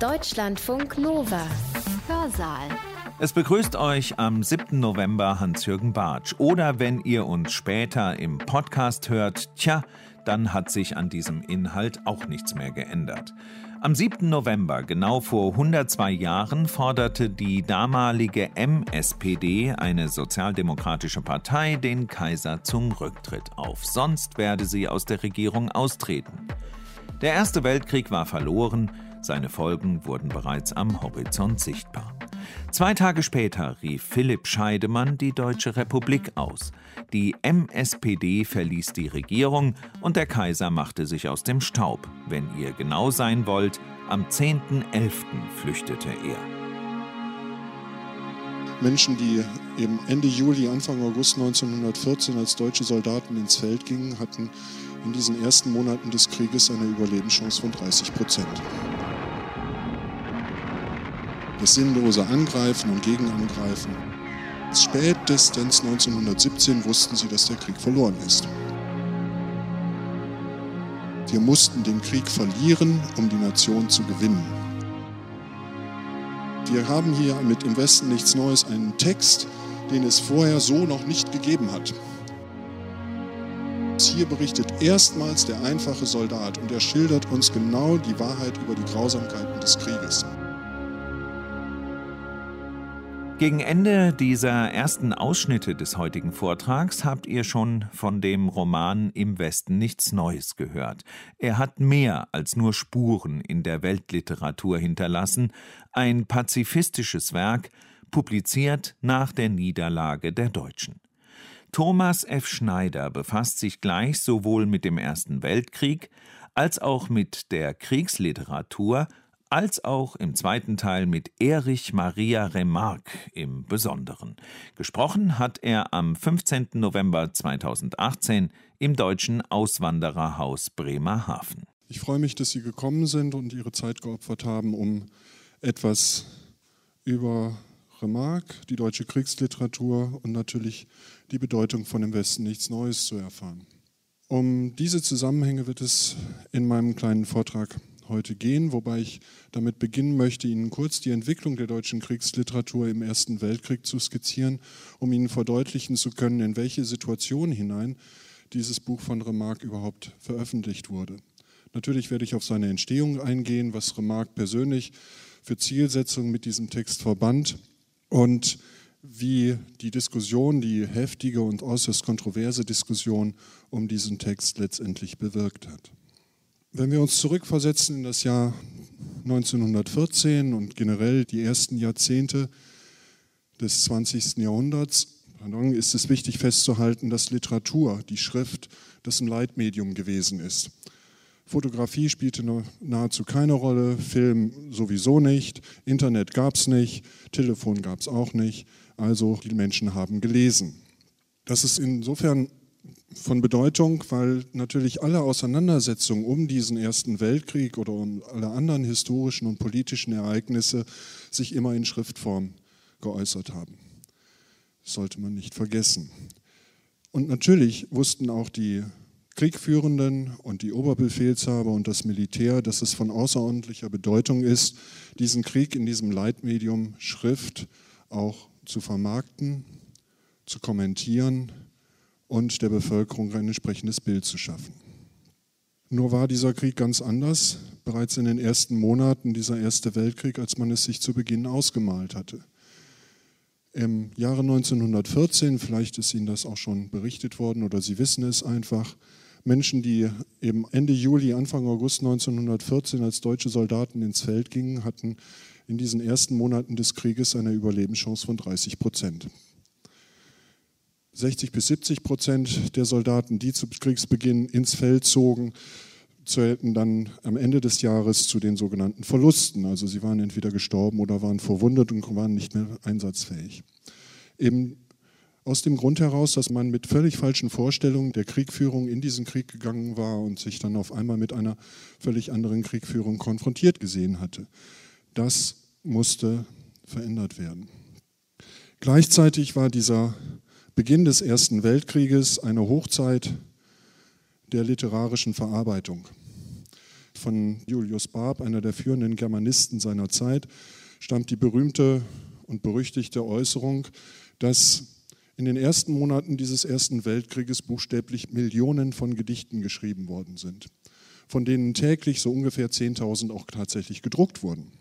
Deutschlandfunk Nova. Hörsaal. Es begrüßt euch am 7. November Hans-Jürgen Bartsch. Oder wenn ihr uns später im Podcast hört, tja, dann hat sich an diesem Inhalt auch nichts mehr geändert. Am 7. November, genau vor 102 Jahren, forderte die damalige MSPD, eine sozialdemokratische Partei, den Kaiser zum Rücktritt auf. Sonst werde sie aus der Regierung austreten. Der Erste Weltkrieg war verloren, seine Folgen wurden bereits am Horizont sichtbar. Zwei Tage später rief Philipp Scheidemann die Deutsche Republik aus. Die MSPD verließ die Regierung und der Kaiser machte sich aus dem Staub. Wenn ihr genau sein wollt, am 10.11. flüchtete er. Menschen, die eben Ende Juli, Anfang August 1914 als deutsche Soldaten ins Feld gingen, hatten in diesen ersten Monaten des Krieges eine Überlebenschance von 30 Prozent. Das sinnlose Angreifen und Gegenangreifen. Spätestens 1917 wussten sie, dass der Krieg verloren ist. Wir mussten den Krieg verlieren, um die Nation zu gewinnen. Wir haben hier mit Im Westen nichts Neues einen Text, den es vorher so noch nicht gegeben hat. Hier berichtet erstmals der einfache Soldat und er schildert uns genau die Wahrheit über die Grausamkeiten des Krieges. Gegen Ende dieser ersten Ausschnitte des heutigen Vortrags habt ihr schon von dem Roman Im Westen nichts Neues gehört. Er hat mehr als nur Spuren in der Weltliteratur hinterlassen, ein pazifistisches Werk, publiziert nach der Niederlage der Deutschen. Thomas F. Schneider befasst sich gleich sowohl mit dem Ersten Weltkrieg als auch mit der Kriegsliteratur als auch im zweiten Teil mit Erich Maria Remarque im Besonderen. Gesprochen hat er am 15. November 2018 im deutschen Auswandererhaus Bremerhaven. Ich freue mich, dass Sie gekommen sind und Ihre Zeit geopfert haben, um etwas über Remarque, die deutsche Kriegsliteratur und natürlich die Bedeutung von dem Westen nichts Neues zu erfahren. Um diese Zusammenhänge wird es in meinem kleinen Vortrag heute gehen, wobei ich damit beginnen möchte, Ihnen kurz die Entwicklung der deutschen Kriegsliteratur im Ersten Weltkrieg zu skizzieren, um Ihnen verdeutlichen zu können, in welche Situation hinein dieses Buch von Remarque überhaupt veröffentlicht wurde. Natürlich werde ich auf seine Entstehung eingehen, was Remarque persönlich für Zielsetzungen mit diesem Text verband und wie die Diskussion, die heftige und äußerst kontroverse Diskussion um diesen Text letztendlich bewirkt hat. Wenn wir uns zurückversetzen in das Jahr 1914 und generell die ersten Jahrzehnte des 20. Jahrhunderts, ist es wichtig festzuhalten, dass Literatur, die Schrift, das ein Leitmedium gewesen ist. Fotografie spielte nahezu keine Rolle, Film sowieso nicht, Internet gab es nicht, Telefon gab es auch nicht, also die Menschen haben gelesen. Das ist insofern von Bedeutung, weil natürlich alle Auseinandersetzungen um diesen Ersten Weltkrieg oder um alle anderen historischen und politischen Ereignisse sich immer in Schriftform geäußert haben. Das sollte man nicht vergessen. Und natürlich wussten auch die Kriegführenden und die Oberbefehlshaber und das Militär, dass es von außerordentlicher Bedeutung ist, diesen Krieg in diesem Leitmedium Schrift auch zu vermarkten, zu kommentieren, und der Bevölkerung ein entsprechendes Bild zu schaffen. Nur war dieser Krieg ganz anders, bereits in den ersten Monaten dieser Erste Weltkrieg, als man es sich zu Beginn ausgemalt hatte. Im Jahre 1914, vielleicht ist Ihnen das auch schon berichtet worden oder Sie wissen es einfach, Menschen, die eben Ende Juli, Anfang August 1914 als deutsche Soldaten ins Feld gingen, hatten in diesen ersten Monaten des Krieges eine Überlebenschance von 30 Prozent. 60 bis 70 Prozent der Soldaten, die zu Kriegsbeginn ins Feld zogen, zählten dann am Ende des Jahres zu den sogenannten Verlusten. Also sie waren entweder gestorben oder waren verwundet und waren nicht mehr einsatzfähig. Eben aus dem Grund heraus, dass man mit völlig falschen Vorstellungen der Kriegführung in diesen Krieg gegangen war und sich dann auf einmal mit einer völlig anderen Kriegführung konfrontiert gesehen hatte. Das musste verändert werden. Gleichzeitig war dieser Beginn des Ersten Weltkrieges eine Hochzeit der literarischen Verarbeitung. Von Julius Barb, einer der führenden Germanisten seiner Zeit, stammt die berühmte und berüchtigte Äußerung, dass in den ersten Monaten dieses Ersten Weltkrieges buchstäblich Millionen von Gedichten geschrieben worden sind, von denen täglich so ungefähr 10.000 auch tatsächlich gedruckt wurden.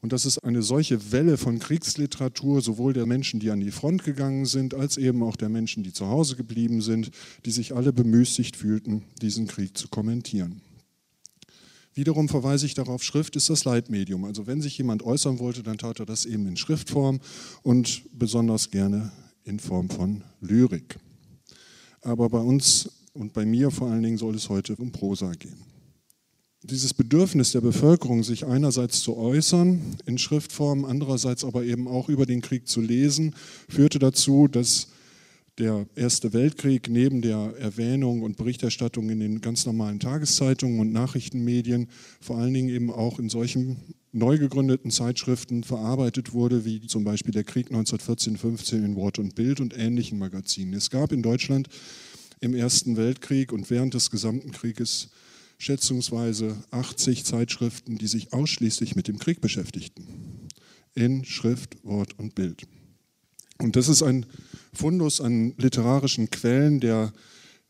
Und dass es eine solche Welle von Kriegsliteratur sowohl der Menschen, die an die Front gegangen sind, als eben auch der Menschen, die zu Hause geblieben sind, die sich alle bemüßigt fühlten, diesen Krieg zu kommentieren. Wiederum verweise ich darauf, Schrift ist das Leitmedium. Also wenn sich jemand äußern wollte, dann tat er das eben in Schriftform und besonders gerne in Form von Lyrik. Aber bei uns und bei mir vor allen Dingen soll es heute um Prosa gehen. Dieses Bedürfnis der Bevölkerung, sich einerseits zu äußern in Schriftform, andererseits aber eben auch über den Krieg zu lesen, führte dazu, dass der Erste Weltkrieg neben der Erwähnung und Berichterstattung in den ganz normalen Tageszeitungen und Nachrichtenmedien vor allen Dingen eben auch in solchen neu gegründeten Zeitschriften verarbeitet wurde, wie zum Beispiel der Krieg 1914-15 in Wort und Bild und ähnlichen Magazinen. Es gab in Deutschland im Ersten Weltkrieg und während des gesamten Krieges schätzungsweise 80 Zeitschriften, die sich ausschließlich mit dem Krieg beschäftigten. In Schrift, Wort und Bild. Und das ist ein Fundus an literarischen Quellen, der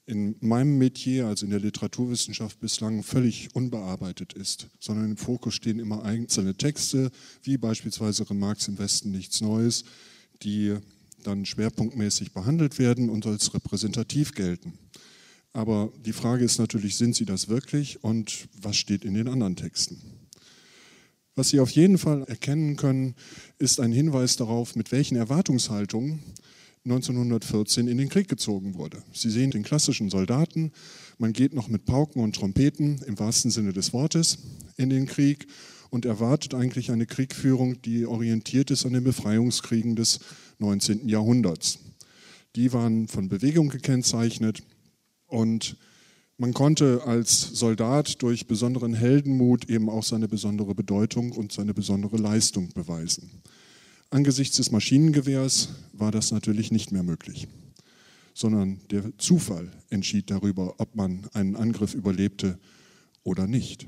in meinem Metier, also in der Literaturwissenschaft, bislang völlig unbearbeitet ist, sondern im Fokus stehen immer einzelne Texte, wie beispielsweise Remarks im Westen nichts Neues, die dann schwerpunktmäßig behandelt werden und als repräsentativ gelten. Aber die Frage ist natürlich, sind sie das wirklich und was steht in den anderen Texten? Was Sie auf jeden Fall erkennen können, ist ein Hinweis darauf, mit welchen Erwartungshaltungen 1914 in den Krieg gezogen wurde. Sie sehen den klassischen Soldaten, man geht noch mit Pauken und Trompeten im wahrsten Sinne des Wortes in den Krieg und erwartet eigentlich eine Kriegführung, die orientiert ist an den Befreiungskriegen des 19. Jahrhunderts. Die waren von Bewegung gekennzeichnet und man konnte als Soldat durch besonderen Heldenmut eben auch seine besondere Bedeutung und seine besondere Leistung beweisen. Angesichts des Maschinengewehrs war das natürlich nicht mehr möglich, sondern der Zufall entschied darüber, ob man einen Angriff überlebte oder nicht.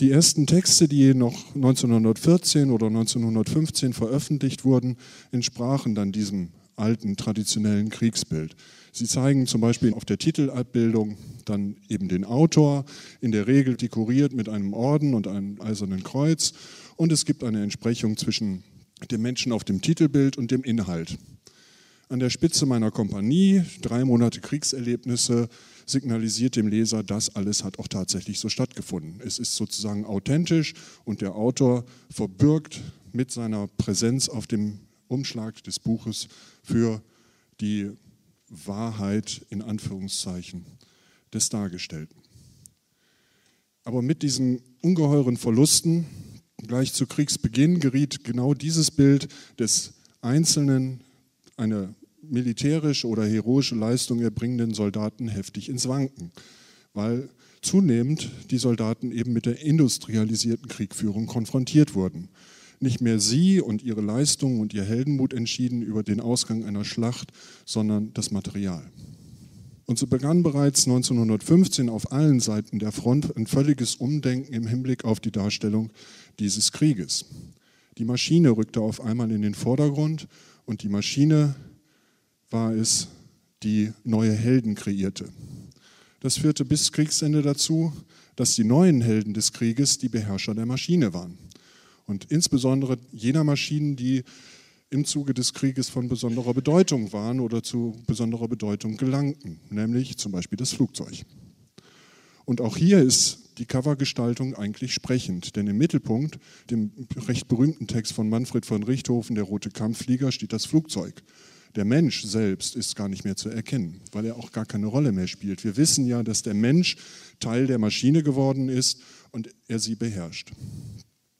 Die ersten Texte, die noch 1914 oder 1915 veröffentlicht wurden, entsprachen dann diesem alten traditionellen Kriegsbild. Sie zeigen zum Beispiel auf der Titelabbildung dann eben den Autor, in der Regel dekoriert mit einem Orden und einem eisernen Kreuz. Und es gibt eine Entsprechung zwischen dem Menschen auf dem Titelbild und dem Inhalt. An der Spitze meiner Kompanie, drei Monate Kriegserlebnisse, signalisiert dem Leser, das alles hat auch tatsächlich so stattgefunden. Es ist sozusagen authentisch und der Autor verbürgt mit seiner Präsenz auf dem Umschlag des Buches für die Wahrheit in Anführungszeichen des Dargestellten. Aber mit diesen ungeheuren Verlusten gleich zu Kriegsbeginn geriet genau dieses Bild des Einzelnen, eine militärische oder heroische Leistung erbringenden Soldaten heftig ins Wanken, weil zunehmend die Soldaten eben mit der industrialisierten Kriegführung konfrontiert wurden. Nicht mehr sie und ihre Leistung und ihr Heldenmut entschieden über den Ausgang einer Schlacht, sondern das Material. Und so begann bereits 1915 auf allen Seiten der Front ein völliges Umdenken im Hinblick auf die Darstellung dieses Krieges. Die Maschine rückte auf einmal in den Vordergrund und die Maschine war es, die neue Helden kreierte. Das führte bis Kriegsende dazu, dass die neuen Helden des Krieges die Beherrscher der Maschine waren. Und insbesondere jener Maschinen, die im Zuge des Krieges von besonderer Bedeutung waren oder zu besonderer Bedeutung gelangten, nämlich zum Beispiel das Flugzeug. Und auch hier ist die Covergestaltung eigentlich sprechend, denn im Mittelpunkt, dem recht berühmten Text von Manfred von Richthofen, Der rote Kampfflieger, steht das Flugzeug. Der Mensch selbst ist gar nicht mehr zu erkennen, weil er auch gar keine Rolle mehr spielt. Wir wissen ja, dass der Mensch Teil der Maschine geworden ist und er sie beherrscht.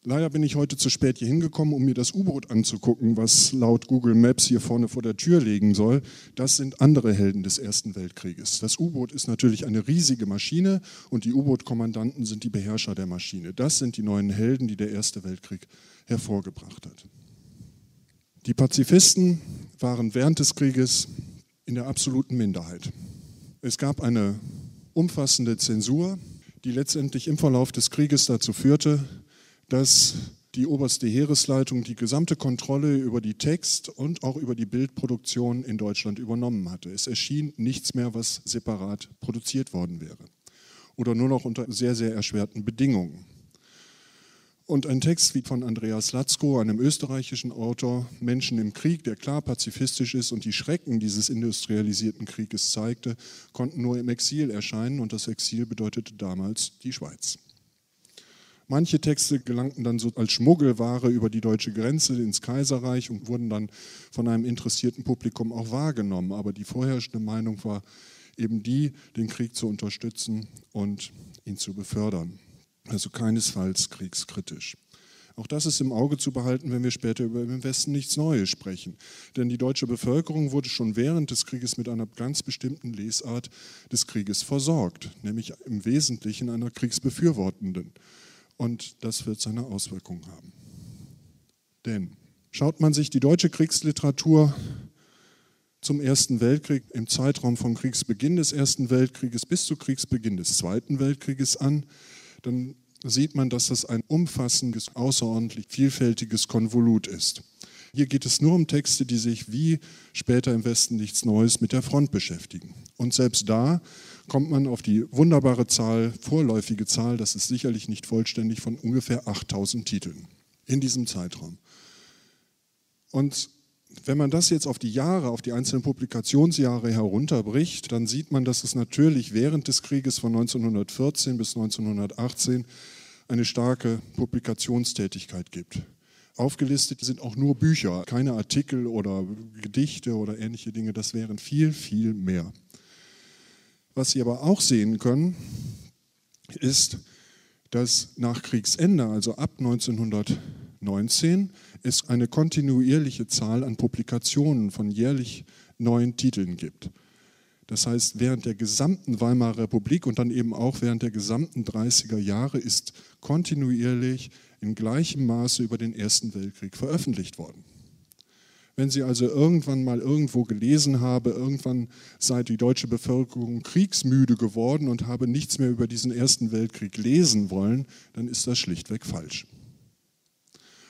Leider bin ich heute zu spät hier hingekommen, um mir das U-Boot anzugucken, was laut Google Maps hier vorne vor der Tür liegen soll. Das sind andere Helden des Ersten Weltkrieges. Das U-Boot ist natürlich eine riesige Maschine und die U-Boot-Kommandanten sind die Beherrscher der Maschine. Das sind die neuen Helden, die der Erste Weltkrieg hervorgebracht hat. Die Pazifisten waren während des Krieges in der absoluten Minderheit. Es gab eine umfassende Zensur die letztendlich im Verlauf des Krieges dazu führte, dass die oberste Heeresleitung die gesamte Kontrolle über die Text- und auch über die Bildproduktion in Deutschland übernommen hatte. Es erschien nichts mehr, was separat produziert worden wäre oder nur noch unter sehr, sehr erschwerten Bedingungen. Und ein Text wie von Andreas Latzko, einem österreichischen Autor, Menschen im Krieg, der klar pazifistisch ist und die Schrecken dieses industrialisierten Krieges zeigte, konnten nur im Exil erscheinen und das Exil bedeutete damals die Schweiz. Manche Texte gelangten dann so als Schmuggelware über die deutsche Grenze ins Kaiserreich und wurden dann von einem interessierten Publikum auch wahrgenommen. Aber die vorherrschende Meinung war eben die, den Krieg zu unterstützen und ihn zu befördern also keinesfalls kriegskritisch. Auch das ist im Auge zu behalten, wenn wir später über im Westen nichts Neues sprechen. Denn die deutsche Bevölkerung wurde schon während des Krieges mit einer ganz bestimmten Lesart des Krieges versorgt, nämlich im Wesentlichen einer kriegsbefürwortenden. Und das wird seine Auswirkungen haben. Denn schaut man sich die deutsche Kriegsliteratur zum Ersten Weltkrieg im Zeitraum vom Kriegsbeginn des Ersten Weltkrieges bis zu Kriegsbeginn des Zweiten Weltkrieges an, dann sieht man, dass das ein umfassendes, außerordentlich vielfältiges Konvolut ist. Hier geht es nur um Texte, die sich wie später im Westen nichts Neues mit der Front beschäftigen. Und selbst da kommt man auf die wunderbare Zahl, vorläufige Zahl, das ist sicherlich nicht vollständig, von ungefähr 8000 Titeln in diesem Zeitraum. Und wenn man das jetzt auf die Jahre, auf die einzelnen Publikationsjahre herunterbricht, dann sieht man, dass es natürlich während des Krieges von 1914 bis 1918 eine starke Publikationstätigkeit gibt. Aufgelistet sind auch nur Bücher, keine Artikel oder Gedichte oder ähnliche Dinge, das wären viel, viel mehr. Was Sie aber auch sehen können, ist, dass nach Kriegsende, also ab 1919, es eine kontinuierliche Zahl an Publikationen von jährlich neuen Titeln gibt. Das heißt, während der gesamten Weimarer Republik und dann eben auch während der gesamten 30er Jahre ist kontinuierlich in gleichem Maße über den Ersten Weltkrieg veröffentlicht worden. Wenn Sie also irgendwann mal irgendwo gelesen haben, irgendwann sei die deutsche Bevölkerung kriegsmüde geworden und habe nichts mehr über diesen Ersten Weltkrieg lesen wollen, dann ist das schlichtweg falsch.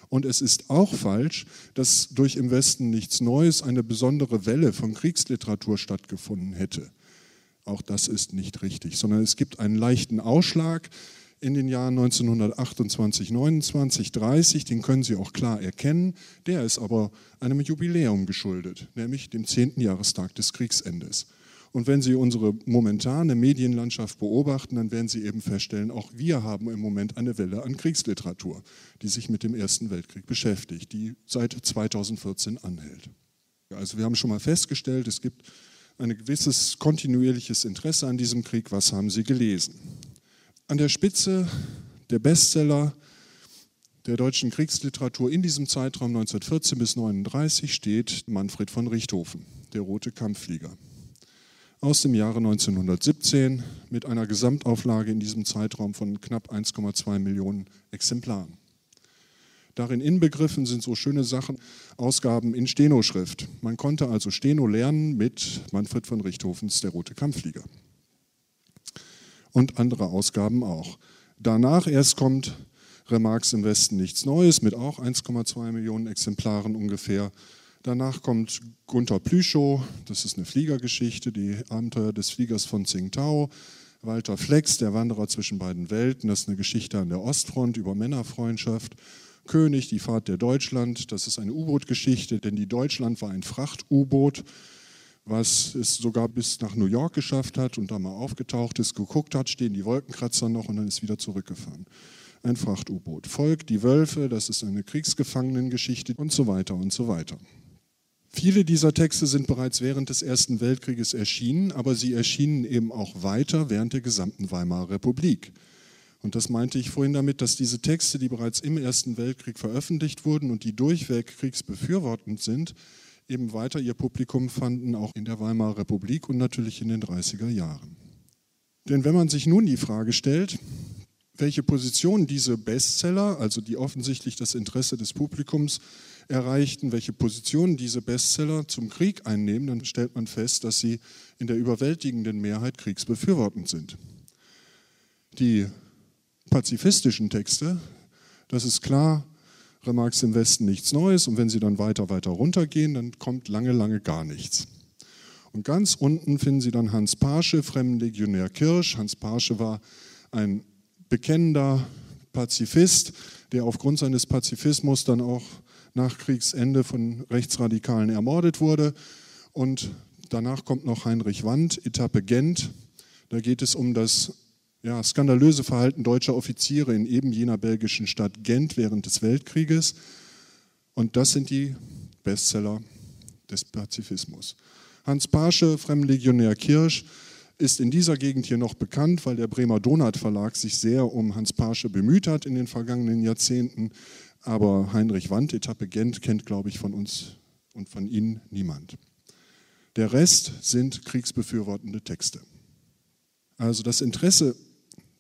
Und es ist auch falsch, dass durch im Westen nichts Neues eine besondere Welle von Kriegsliteratur stattgefunden hätte. Auch das ist nicht richtig, sondern es gibt einen leichten Ausschlag in den Jahren 1928, 29, 30, den können Sie auch klar erkennen. Der ist aber einem Jubiläum geschuldet, nämlich dem 10. Jahrestag des Kriegsendes. Und wenn Sie unsere momentane Medienlandschaft beobachten, dann werden Sie eben feststellen, auch wir haben im Moment eine Welle an Kriegsliteratur, die sich mit dem Ersten Weltkrieg beschäftigt, die seit 2014 anhält. Also wir haben schon mal festgestellt, es gibt ein gewisses kontinuierliches Interesse an diesem Krieg. Was haben Sie gelesen? An der Spitze der Bestseller der deutschen Kriegsliteratur in diesem Zeitraum 1914 bis 1939 steht Manfred von Richthofen, der rote Kampfflieger aus dem Jahre 1917 mit einer Gesamtauflage in diesem Zeitraum von knapp 1,2 Millionen Exemplaren. Darin inbegriffen sind so schöne Sachen, Ausgaben in Stenoschrift. Man konnte also Steno lernen mit Manfred von Richthofens Der rote Kampfflieger. Und andere Ausgaben auch. Danach erst kommt Remarks im Westen nichts Neues mit auch 1,2 Millionen Exemplaren ungefähr. Danach kommt Gunther Plüschow, das ist eine Fliegergeschichte, die Abenteuer des Fliegers von Tsingtao. Walter Flex, der Wanderer zwischen beiden Welten, das ist eine Geschichte an der Ostfront über Männerfreundschaft. König, die Fahrt der Deutschland, das ist eine U-Boot-Geschichte, denn die Deutschland war ein Fracht-U-Boot, was es sogar bis nach New York geschafft hat und da mal aufgetaucht ist, geguckt hat, stehen die Wolkenkratzer noch und dann ist wieder zurückgefahren. Ein Fracht-U-Boot. Volk, die Wölfe, das ist eine Kriegsgefangenengeschichte und so weiter und so weiter. Viele dieser Texte sind bereits während des Ersten Weltkrieges erschienen, aber sie erschienen eben auch weiter während der gesamten Weimarer Republik. Und das meinte ich vorhin damit, dass diese Texte, die bereits im Ersten Weltkrieg veröffentlicht wurden und die durchweg kriegsbefürwortend sind, eben weiter ihr Publikum fanden, auch in der Weimarer Republik und natürlich in den 30er Jahren. Denn wenn man sich nun die Frage stellt, welche Position diese Bestseller, also die offensichtlich das Interesse des Publikums erreichten, welche Position diese Bestseller zum Krieg einnehmen, dann stellt man fest, dass sie in der überwältigenden Mehrheit kriegsbefürwortend sind. Die pazifistischen Texte, das ist klar, Remarks im Westen nichts Neues und wenn sie dann weiter, weiter runtergehen, dann kommt lange, lange gar nichts. Und ganz unten finden Sie dann Hans Paasche, Fremdenlegionär Kirsch. Hans Paasche war ein bekennender Pazifist, der aufgrund seines Pazifismus dann auch nach Kriegsende von Rechtsradikalen ermordet wurde. Und danach kommt noch Heinrich Wandt, Etappe Gent. Da geht es um das ja, skandalöse Verhalten deutscher Offiziere in eben jener belgischen Stadt Gent während des Weltkrieges. Und das sind die Bestseller des Pazifismus. Hans Paasche, Fremdenlegionär Kirsch, ist in dieser Gegend hier noch bekannt, weil der Bremer Donat Verlag sich sehr um Hans Paasche bemüht hat in den vergangenen Jahrzehnten. Aber Heinrich Wandt, Etappe Gent, kennt, glaube ich, von uns und von Ihnen niemand. Der Rest sind kriegsbefürwortende Texte. Also das Interesse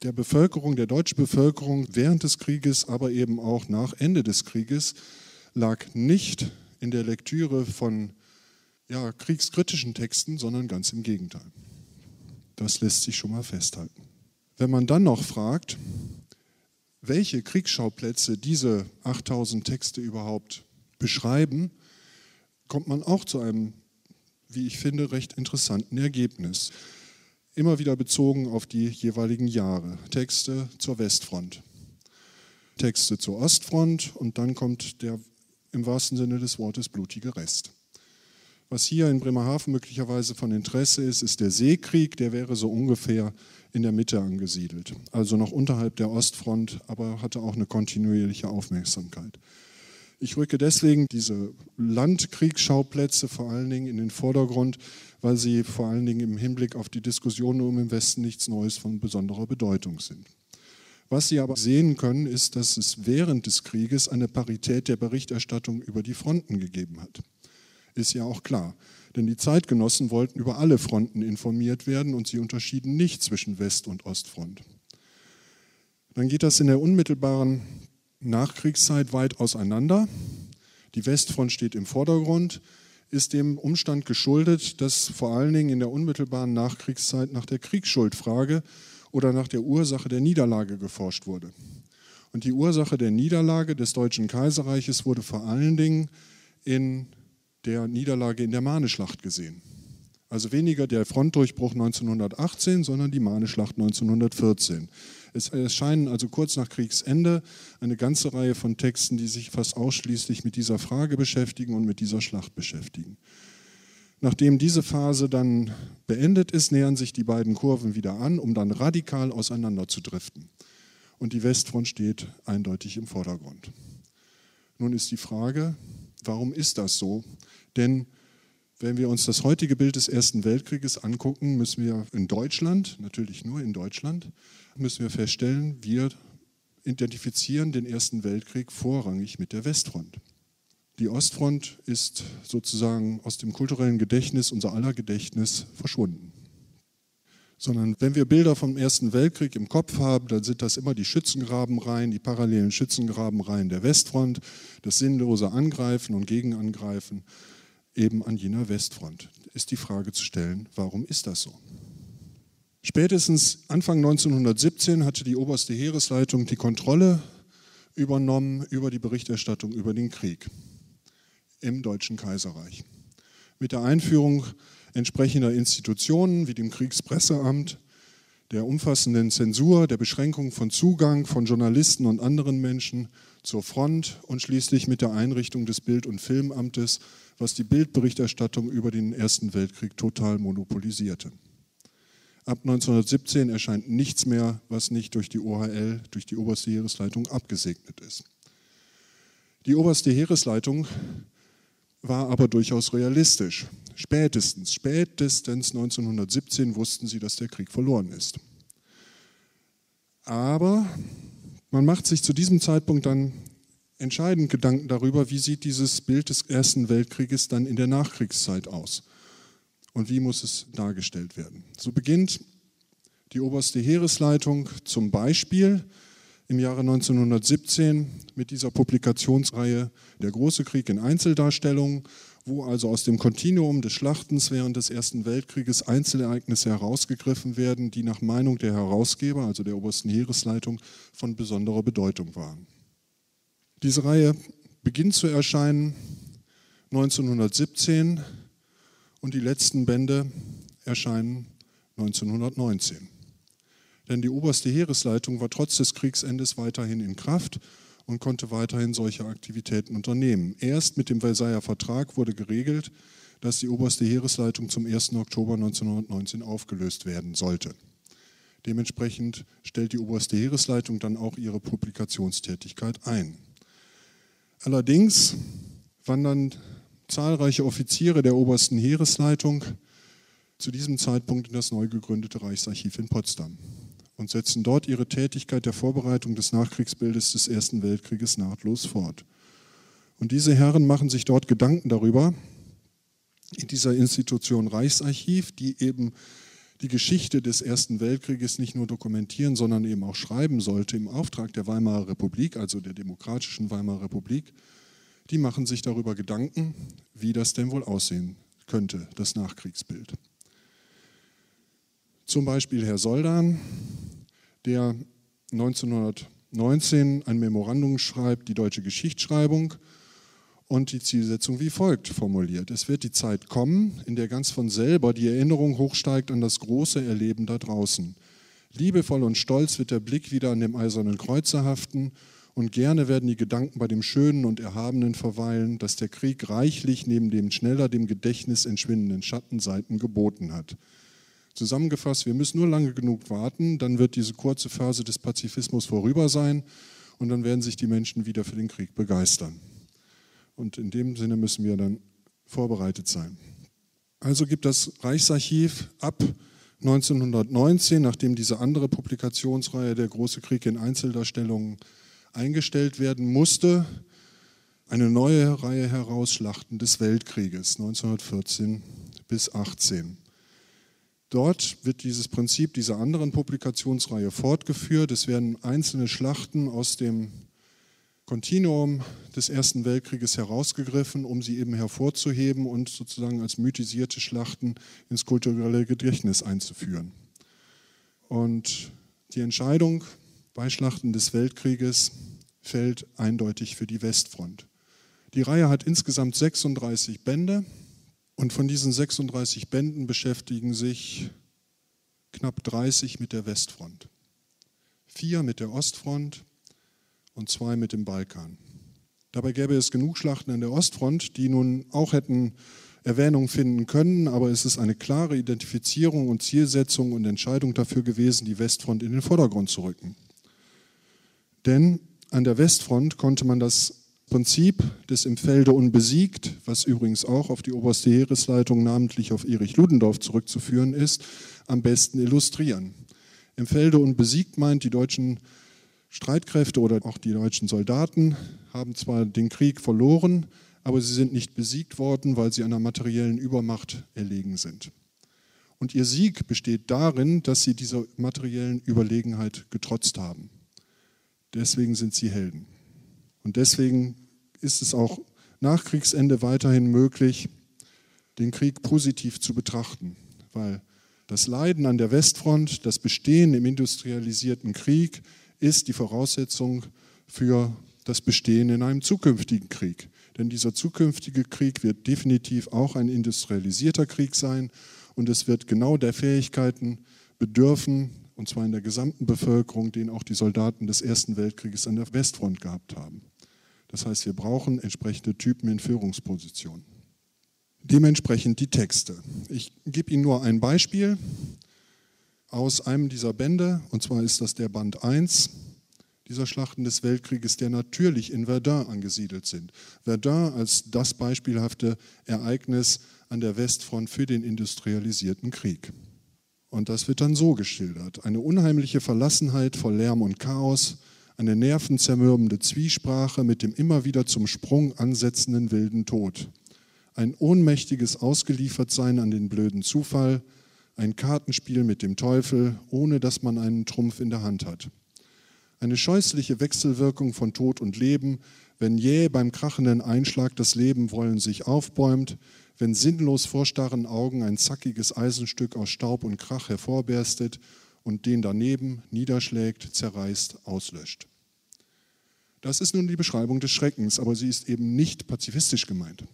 der Bevölkerung, der deutschen Bevölkerung während des Krieges, aber eben auch nach Ende des Krieges lag nicht in der Lektüre von ja, kriegskritischen Texten, sondern ganz im Gegenteil. Das lässt sich schon mal festhalten. Wenn man dann noch fragt, welche Kriegsschauplätze diese 8000 Texte überhaupt beschreiben, kommt man auch zu einem, wie ich finde, recht interessanten Ergebnis. Immer wieder bezogen auf die jeweiligen Jahre. Texte zur Westfront, Texte zur Ostfront und dann kommt der im wahrsten Sinne des Wortes blutige Rest. Was hier in Bremerhaven möglicherweise von Interesse ist, ist der Seekrieg. Der wäre so ungefähr in der Mitte angesiedelt. Also noch unterhalb der Ostfront, aber hatte auch eine kontinuierliche Aufmerksamkeit. Ich rücke deswegen diese Landkriegsschauplätze vor allen Dingen in den Vordergrund, weil sie vor allen Dingen im Hinblick auf die Diskussion um im Westen nichts Neues von besonderer Bedeutung sind. Was Sie aber sehen können, ist, dass es während des Krieges eine Parität der Berichterstattung über die Fronten gegeben hat ist ja auch klar. Denn die Zeitgenossen wollten über alle Fronten informiert werden und sie unterschieden nicht zwischen West- und Ostfront. Dann geht das in der unmittelbaren Nachkriegszeit weit auseinander. Die Westfront steht im Vordergrund, ist dem Umstand geschuldet, dass vor allen Dingen in der unmittelbaren Nachkriegszeit nach der Kriegsschuldfrage oder nach der Ursache der Niederlage geforscht wurde. Und die Ursache der Niederlage des Deutschen Kaiserreiches wurde vor allen Dingen in der Niederlage in der Marneschlacht gesehen. Also weniger der Frontdurchbruch 1918, sondern die Marneschlacht 1914. Es erscheinen also kurz nach Kriegsende eine ganze Reihe von Texten, die sich fast ausschließlich mit dieser Frage beschäftigen und mit dieser Schlacht beschäftigen. Nachdem diese Phase dann beendet ist, nähern sich die beiden Kurven wieder an, um dann radikal auseinanderzudriften. Und die Westfront steht eindeutig im Vordergrund. Nun ist die Frage, warum ist das so? Denn wenn wir uns das heutige Bild des Ersten Weltkrieges angucken, müssen wir in Deutschland, natürlich nur in Deutschland, müssen wir feststellen, wir identifizieren den Ersten Weltkrieg vorrangig mit der Westfront. Die Ostfront ist sozusagen aus dem kulturellen Gedächtnis, unser aller Gedächtnis, verschwunden. Sondern wenn wir Bilder vom Ersten Weltkrieg im Kopf haben, dann sind das immer die Schützengrabenreihen, die parallelen Schützengrabenreihen der Westfront, das sinnlose Angreifen und Gegenangreifen eben an jener Westfront. Ist die Frage zu stellen, warum ist das so? Spätestens Anfang 1917 hatte die oberste Heeresleitung die Kontrolle übernommen über die Berichterstattung über den Krieg im Deutschen Kaiserreich. Mit der Einführung entsprechender Institutionen wie dem Kriegspresseamt, der umfassenden Zensur, der Beschränkung von Zugang von Journalisten und anderen Menschen zur Front und schließlich mit der Einrichtung des Bild- und Filmamtes was die Bildberichterstattung über den Ersten Weltkrieg total monopolisierte. Ab 1917 erscheint nichts mehr, was nicht durch die OHL, durch die oberste Heeresleitung abgesegnet ist. Die oberste Heeresleitung war aber durchaus realistisch. Spätestens, spätestens 1917 wussten sie, dass der Krieg verloren ist. Aber man macht sich zu diesem Zeitpunkt dann entscheidend Gedanken darüber, wie sieht dieses Bild des Ersten Weltkrieges dann in der Nachkriegszeit aus und wie muss es dargestellt werden. So beginnt die oberste Heeresleitung zum Beispiel im Jahre 1917 mit dieser Publikationsreihe Der große Krieg in Einzeldarstellungen, wo also aus dem Kontinuum des Schlachtens während des Ersten Weltkrieges Einzelereignisse herausgegriffen werden, die nach Meinung der Herausgeber, also der obersten Heeresleitung, von besonderer Bedeutung waren. Diese Reihe beginnt zu erscheinen 1917 und die letzten Bände erscheinen 1919. Denn die oberste Heeresleitung war trotz des Kriegsendes weiterhin in Kraft und konnte weiterhin solche Aktivitäten unternehmen. Erst mit dem Versailler Vertrag wurde geregelt, dass die oberste Heeresleitung zum 1. Oktober 1919 aufgelöst werden sollte. Dementsprechend stellt die oberste Heeresleitung dann auch ihre Publikationstätigkeit ein. Allerdings wandern zahlreiche Offiziere der obersten Heeresleitung zu diesem Zeitpunkt in das neu gegründete Reichsarchiv in Potsdam und setzen dort ihre Tätigkeit der Vorbereitung des Nachkriegsbildes des Ersten Weltkrieges nahtlos fort. Und diese Herren machen sich dort Gedanken darüber, in dieser Institution Reichsarchiv, die eben die Geschichte des Ersten Weltkrieges nicht nur dokumentieren, sondern eben auch schreiben sollte im Auftrag der Weimarer Republik, also der demokratischen Weimarer Republik, die machen sich darüber Gedanken, wie das denn wohl aussehen könnte, das Nachkriegsbild. Zum Beispiel Herr Soldan, der 1919 ein Memorandum schreibt, die deutsche Geschichtsschreibung, und die Zielsetzung wie folgt formuliert. Es wird die Zeit kommen, in der ganz von selber die Erinnerung hochsteigt an das große Erleben da draußen. Liebevoll und stolz wird der Blick wieder an dem eisernen Kreuzer haften und gerne werden die Gedanken bei dem Schönen und Erhabenen verweilen, das der Krieg reichlich neben dem schneller dem Gedächtnis entschwindenden Schattenseiten geboten hat. Zusammengefasst, wir müssen nur lange genug warten, dann wird diese kurze Phase des Pazifismus vorüber sein und dann werden sich die Menschen wieder für den Krieg begeistern. Und in dem Sinne müssen wir dann vorbereitet sein. Also gibt das Reichsarchiv ab 1919, nachdem diese andere Publikationsreihe Der große Krieg in Einzeldarstellungen eingestellt werden musste, eine neue Reihe heraus, Schlachten des Weltkrieges 1914 bis 18. Dort wird dieses Prinzip dieser anderen Publikationsreihe fortgeführt. Es werden einzelne Schlachten aus dem Kontinuum des Ersten Weltkrieges herausgegriffen, um sie eben hervorzuheben und sozusagen als mythisierte Schlachten ins kulturelle Gedächtnis einzuführen. Und die Entscheidung bei Schlachten des Weltkrieges fällt eindeutig für die Westfront. Die Reihe hat insgesamt 36 Bände. Und von diesen 36 Bänden beschäftigen sich knapp 30 mit der Westfront, vier mit der Ostfront und zwei mit dem Balkan. Dabei gäbe es genug Schlachten an der Ostfront, die nun auch hätten Erwähnung finden können, aber es ist eine klare Identifizierung und Zielsetzung und Entscheidung dafür gewesen, die Westfront in den Vordergrund zu rücken. Denn an der Westfront konnte man das Prinzip des im Felde unbesiegt, was übrigens auch auf die oberste Heeresleitung, namentlich auf Erich Ludendorff zurückzuführen ist, am besten illustrieren. Im Felde unbesiegt meint, die deutschen Streitkräfte oder auch die deutschen Soldaten haben zwar den Krieg verloren, aber sie sind nicht besiegt worden, weil sie einer materiellen Übermacht erlegen sind. Und ihr Sieg besteht darin, dass sie dieser materiellen Überlegenheit getrotzt haben. Deswegen sind sie Helden. Und deswegen ist es auch nach Kriegsende weiterhin möglich, den Krieg positiv zu betrachten, weil das Leiden an der Westfront, das Bestehen im industrialisierten Krieg ist die Voraussetzung für das Bestehen in einem zukünftigen Krieg. Denn dieser zukünftige Krieg wird definitiv auch ein industrialisierter Krieg sein und es wird genau der Fähigkeiten bedürfen, und zwar in der gesamten Bevölkerung, den auch die Soldaten des Ersten Weltkrieges an der Westfront gehabt haben. Das heißt, wir brauchen entsprechende Typen in Führungspositionen. Dementsprechend die Texte. Ich gebe Ihnen nur ein Beispiel aus einem dieser Bände, und zwar ist das der Band 1 dieser Schlachten des Weltkrieges, der natürlich in Verdun angesiedelt sind. Verdun als das beispielhafte Ereignis an der Westfront für den industrialisierten Krieg. Und das wird dann so geschildert. Eine unheimliche Verlassenheit vor Lärm und Chaos, eine nervenzermürbende Zwiesprache mit dem immer wieder zum Sprung ansetzenden wilden Tod, ein ohnmächtiges Ausgeliefertsein an den blöden Zufall, ein Kartenspiel mit dem Teufel, ohne dass man einen Trumpf in der Hand hat. Eine scheußliche Wechselwirkung von Tod und Leben, wenn jäh beim krachenden Einschlag das Leben wollen sich aufbäumt, wenn sinnlos vor starren Augen ein zackiges Eisenstück aus Staub und Krach hervorberstet und den daneben niederschlägt, zerreißt, auslöscht. Das ist nun die Beschreibung des Schreckens, aber sie ist eben nicht pazifistisch gemeint,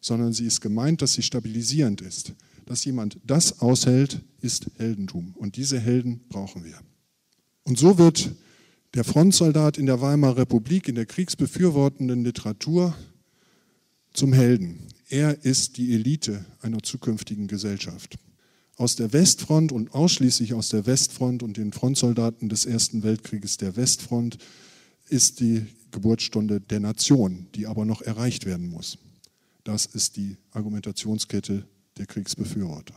sondern sie ist gemeint, dass sie stabilisierend ist. Dass jemand das aushält, ist Heldentum. Und diese Helden brauchen wir. Und so wird der Frontsoldat in der Weimarer Republik, in der kriegsbefürwortenden Literatur zum Helden. Er ist die Elite einer zukünftigen Gesellschaft. Aus der Westfront und ausschließlich aus der Westfront und den Frontsoldaten des Ersten Weltkrieges der Westfront ist die Geburtsstunde der Nation, die aber noch erreicht werden muss. Das ist die Argumentationskette der Kriegsbefürworter.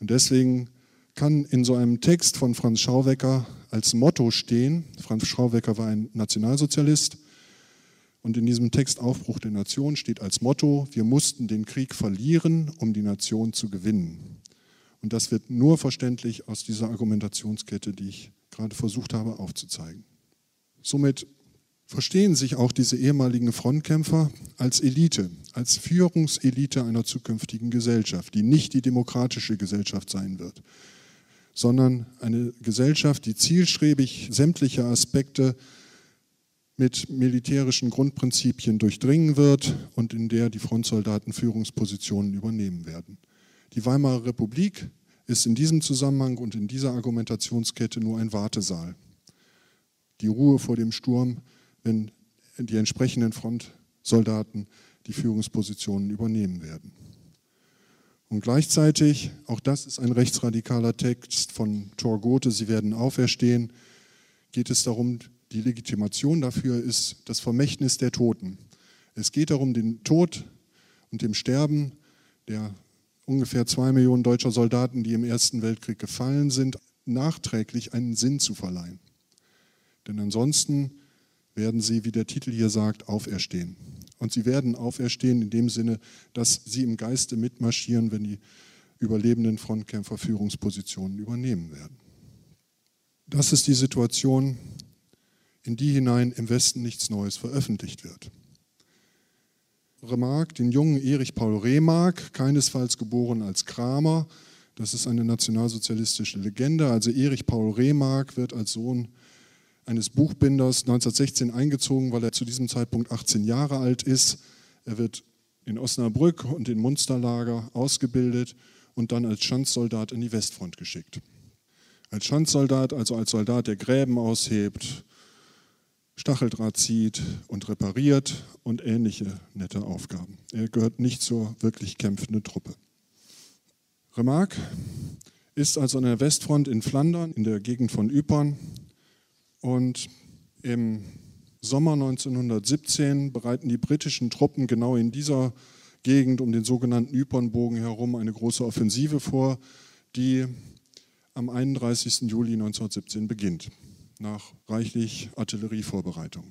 Und deswegen kann in so einem Text von Franz Schauwecker als Motto stehen, Franz Schauwecker war ein Nationalsozialist, und in diesem Text Aufbruch der Nation steht als Motto, wir mussten den Krieg verlieren, um die Nation zu gewinnen. Und das wird nur verständlich aus dieser Argumentationskette, die ich gerade versucht habe aufzuzeigen. Somit verstehen sich auch diese ehemaligen Frontkämpfer als Elite, als Führungselite einer zukünftigen Gesellschaft, die nicht die demokratische Gesellschaft sein wird, sondern eine Gesellschaft, die zielstrebig sämtliche Aspekte mit militärischen Grundprinzipien durchdringen wird und in der die Frontsoldaten Führungspositionen übernehmen werden. Die Weimarer Republik ist in diesem Zusammenhang und in dieser Argumentationskette nur ein Wartesaal. Die Ruhe vor dem Sturm, wenn die entsprechenden Frontsoldaten die Führungspositionen übernehmen werden. Und gleichzeitig, auch das ist ein rechtsradikaler Text von Thor Gothe, Sie werden auferstehen, geht es darum, die Legitimation dafür ist das Vermächtnis der Toten. Es geht darum, den Tod und dem Sterben der ungefähr zwei Millionen deutscher Soldaten, die im Ersten Weltkrieg gefallen sind, nachträglich einen Sinn zu verleihen. Denn ansonsten werden sie, wie der Titel hier sagt, auferstehen. Und sie werden auferstehen in dem Sinne, dass sie im Geiste mitmarschieren, wenn die überlebenden Frontkämpfer Führungspositionen übernehmen werden. Das ist die Situation, in die hinein im Westen nichts Neues veröffentlicht wird. Remarque, den jungen Erich Paul Remarque, keinesfalls geboren als Kramer, das ist eine nationalsozialistische Legende. Also Erich Paul Remarque wird als Sohn eines Buchbinders 1916 eingezogen, weil er zu diesem Zeitpunkt 18 Jahre alt ist. Er wird in Osnabrück und in Munsterlager ausgebildet und dann als Schanzsoldat in die Westfront geschickt. Als Schanzsoldat, also als Soldat, der Gräben aushebt, Stacheldraht zieht und repariert und ähnliche nette Aufgaben. Er gehört nicht zur wirklich kämpfenden Truppe. Remarque ist also an der Westfront in Flandern, in der Gegend von Ypern. Und im Sommer 1917 bereiten die britischen Truppen genau in dieser Gegend um den sogenannten Ypernbogen herum eine große Offensive vor, die am 31. Juli 1917 beginnt nach reichlich Artillerievorbereitung.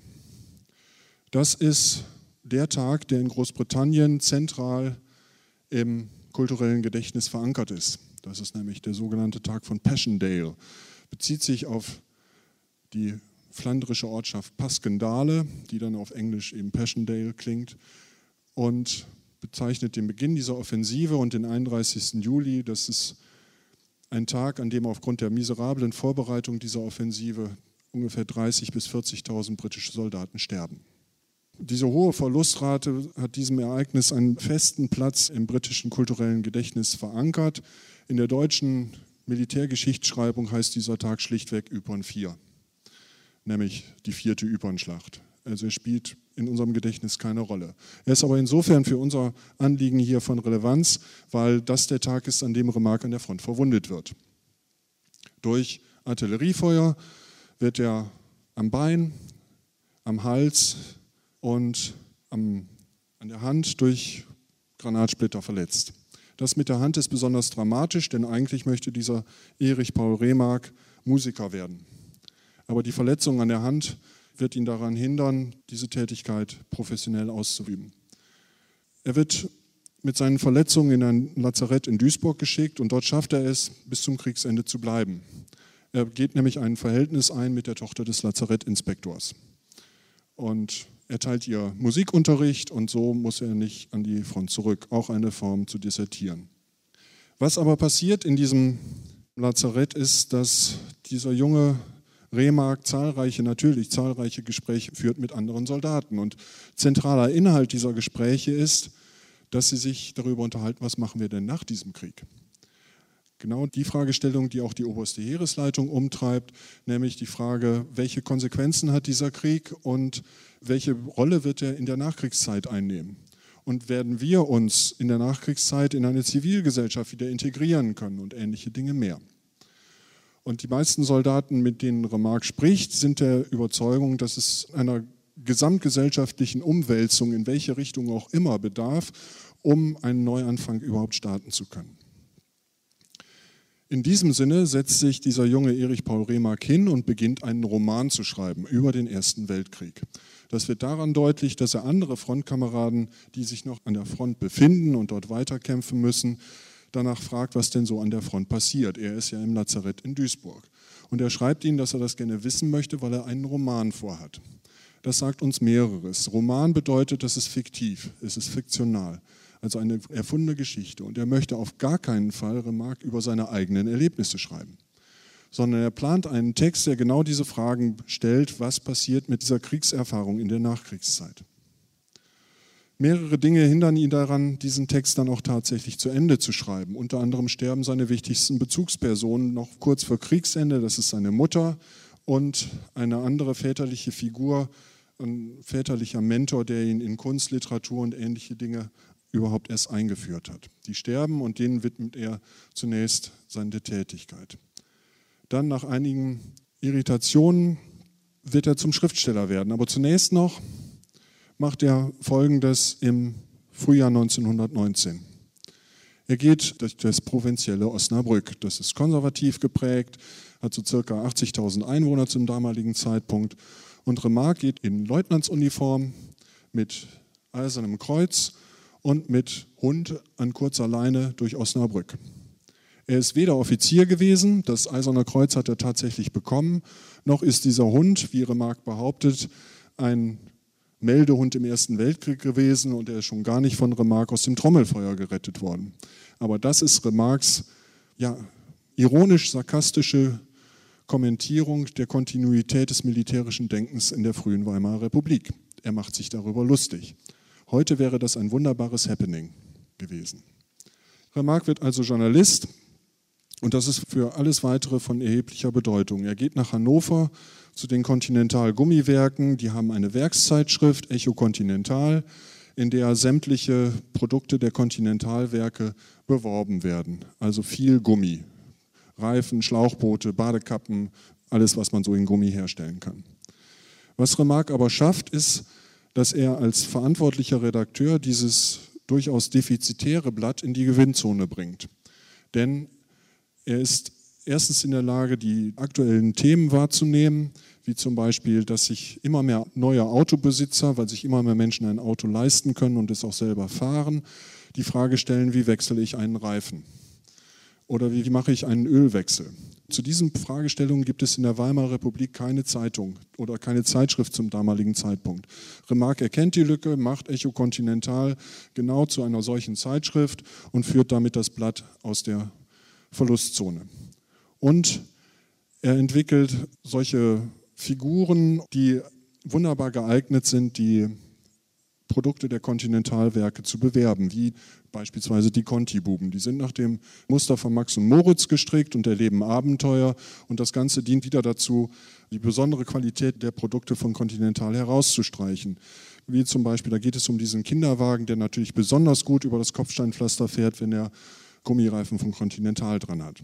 Das ist der Tag, der in Großbritannien zentral im kulturellen Gedächtnis verankert ist. Das ist nämlich der sogenannte Tag von Passchendaele. Bezieht sich auf die flandrische Ortschaft Paskendale, die dann auf Englisch eben Passchendaele klingt, und bezeichnet den Beginn dieser Offensive und den 31. Juli. Das ist ein Tag, an dem aufgrund der miserablen Vorbereitung dieser Offensive ungefähr 30.000 bis 40.000 britische Soldaten sterben. Diese hohe Verlustrate hat diesem Ereignis einen festen Platz im britischen kulturellen Gedächtnis verankert. In der deutschen Militärgeschichtsschreibung heißt dieser Tag schlichtweg Ypern 4, nämlich die vierte Ypernschlacht. Also er spielt in unserem Gedächtnis keine Rolle. Er ist aber insofern für unser Anliegen hier von Relevanz, weil das der Tag ist, an dem Remarque an der Front verwundet wird. Durch Artilleriefeuer wird er am Bein, am Hals und am, an der Hand durch Granatsplitter verletzt. Das mit der Hand ist besonders dramatisch, denn eigentlich möchte dieser Erich Paul Remark Musiker werden. Aber die Verletzung an der Hand wird ihn daran hindern, diese Tätigkeit professionell auszuüben. Er wird mit seinen Verletzungen in ein Lazarett in Duisburg geschickt und dort schafft er es, bis zum Kriegsende zu bleiben. Er geht nämlich ein Verhältnis ein mit der Tochter des Lazarettinspektors. Und er teilt ihr Musikunterricht und so muss er nicht an die Front zurück. Auch eine Form zu dissertieren. Was aber passiert in diesem Lazarett ist, dass dieser junge Remark zahlreiche, natürlich zahlreiche Gespräche führt mit anderen Soldaten. Und zentraler Inhalt dieser Gespräche ist, dass sie sich darüber unterhalten, was machen wir denn nach diesem Krieg. Genau die Fragestellung, die auch die oberste Heeresleitung umtreibt, nämlich die Frage, welche Konsequenzen hat dieser Krieg und welche Rolle wird er in der Nachkriegszeit einnehmen. Und werden wir uns in der Nachkriegszeit in eine Zivilgesellschaft wieder integrieren können und ähnliche Dinge mehr. Und die meisten Soldaten, mit denen Remarque spricht, sind der Überzeugung, dass es einer gesamtgesellschaftlichen Umwälzung in welche Richtung auch immer bedarf, um einen Neuanfang überhaupt starten zu können. In diesem Sinne setzt sich dieser junge Erich Paul Remarque hin und beginnt einen Roman zu schreiben über den Ersten Weltkrieg. Das wird daran deutlich, dass er andere Frontkameraden, die sich noch an der Front befinden und dort weiterkämpfen müssen, danach fragt, was denn so an der Front passiert. Er ist ja im Lazarett in Duisburg. Und er schreibt ihnen, dass er das gerne wissen möchte, weil er einen Roman vorhat. Das sagt uns mehreres. Roman bedeutet, das ist fiktiv, es ist fiktional, also eine erfundene Geschichte. Und er möchte auf gar keinen Fall Remarque über seine eigenen Erlebnisse schreiben, sondern er plant einen Text, der genau diese Fragen stellt, was passiert mit dieser Kriegserfahrung in der Nachkriegszeit. Mehrere Dinge hindern ihn daran, diesen Text dann auch tatsächlich zu Ende zu schreiben. Unter anderem sterben seine wichtigsten Bezugspersonen noch kurz vor Kriegsende. Das ist seine Mutter und eine andere väterliche Figur, ein väterlicher Mentor, der ihn in Kunst, Literatur und ähnliche Dinge überhaupt erst eingeführt hat. Die sterben und denen widmet er zunächst seine Tätigkeit. Dann nach einigen Irritationen wird er zum Schriftsteller werden. Aber zunächst noch macht er Folgendes im Frühjahr 1919. Er geht durch das provinzielle Osnabrück. Das ist konservativ geprägt, hat so circa 80.000 Einwohner zum damaligen Zeitpunkt. Und Remarque geht in Leutnantsuniform mit eisernem Kreuz und mit Hund an kurzer Leine durch Osnabrück. Er ist weder Offizier gewesen, das Eiserne Kreuz hat er tatsächlich bekommen, noch ist dieser Hund, wie Remarque behauptet, ein Meldehund im Ersten Weltkrieg gewesen und er ist schon gar nicht von Remarque aus dem Trommelfeuer gerettet worden. Aber das ist Remarques ja, ironisch-sarkastische Kommentierung der Kontinuität des militärischen Denkens in der frühen Weimarer Republik. Er macht sich darüber lustig. Heute wäre das ein wunderbares Happening gewesen. Remarque wird also Journalist und das ist für alles Weitere von erheblicher Bedeutung. Er geht nach Hannover zu den Continental Gummiwerken. Die haben eine Werkszeitschrift, Echo Continental, in der sämtliche Produkte der Continentalwerke beworben werden. Also viel Gummi. Reifen, Schlauchboote, Badekappen, alles, was man so in Gummi herstellen kann. Was Remarque aber schafft, ist, dass er als verantwortlicher Redakteur dieses durchaus defizitäre Blatt in die Gewinnzone bringt. Denn er ist erstens in der Lage, die aktuellen Themen wahrzunehmen, wie zum Beispiel, dass sich immer mehr neue Autobesitzer, weil sich immer mehr Menschen ein Auto leisten können und es auch selber fahren, die Frage stellen, wie wechsle ich einen Reifen? Oder wie mache ich einen Ölwechsel? Zu diesen Fragestellungen gibt es in der Weimarer Republik keine Zeitung oder keine Zeitschrift zum damaligen Zeitpunkt. Remarque erkennt die Lücke, macht Echo Continental genau zu einer solchen Zeitschrift und führt damit das Blatt aus der Verlustzone. Und er entwickelt solche Figuren, die wunderbar geeignet sind, die Produkte der Kontinentalwerke zu bewerben, wie beispielsweise die Conti-Buben. Die sind nach dem Muster von Max und Moritz gestrickt und erleben Abenteuer und das Ganze dient wieder dazu, die besondere Qualität der Produkte von Continental herauszustreichen. Wie zum Beispiel, da geht es um diesen Kinderwagen, der natürlich besonders gut über das Kopfsteinpflaster fährt, wenn er Gummireifen von Continental dran hat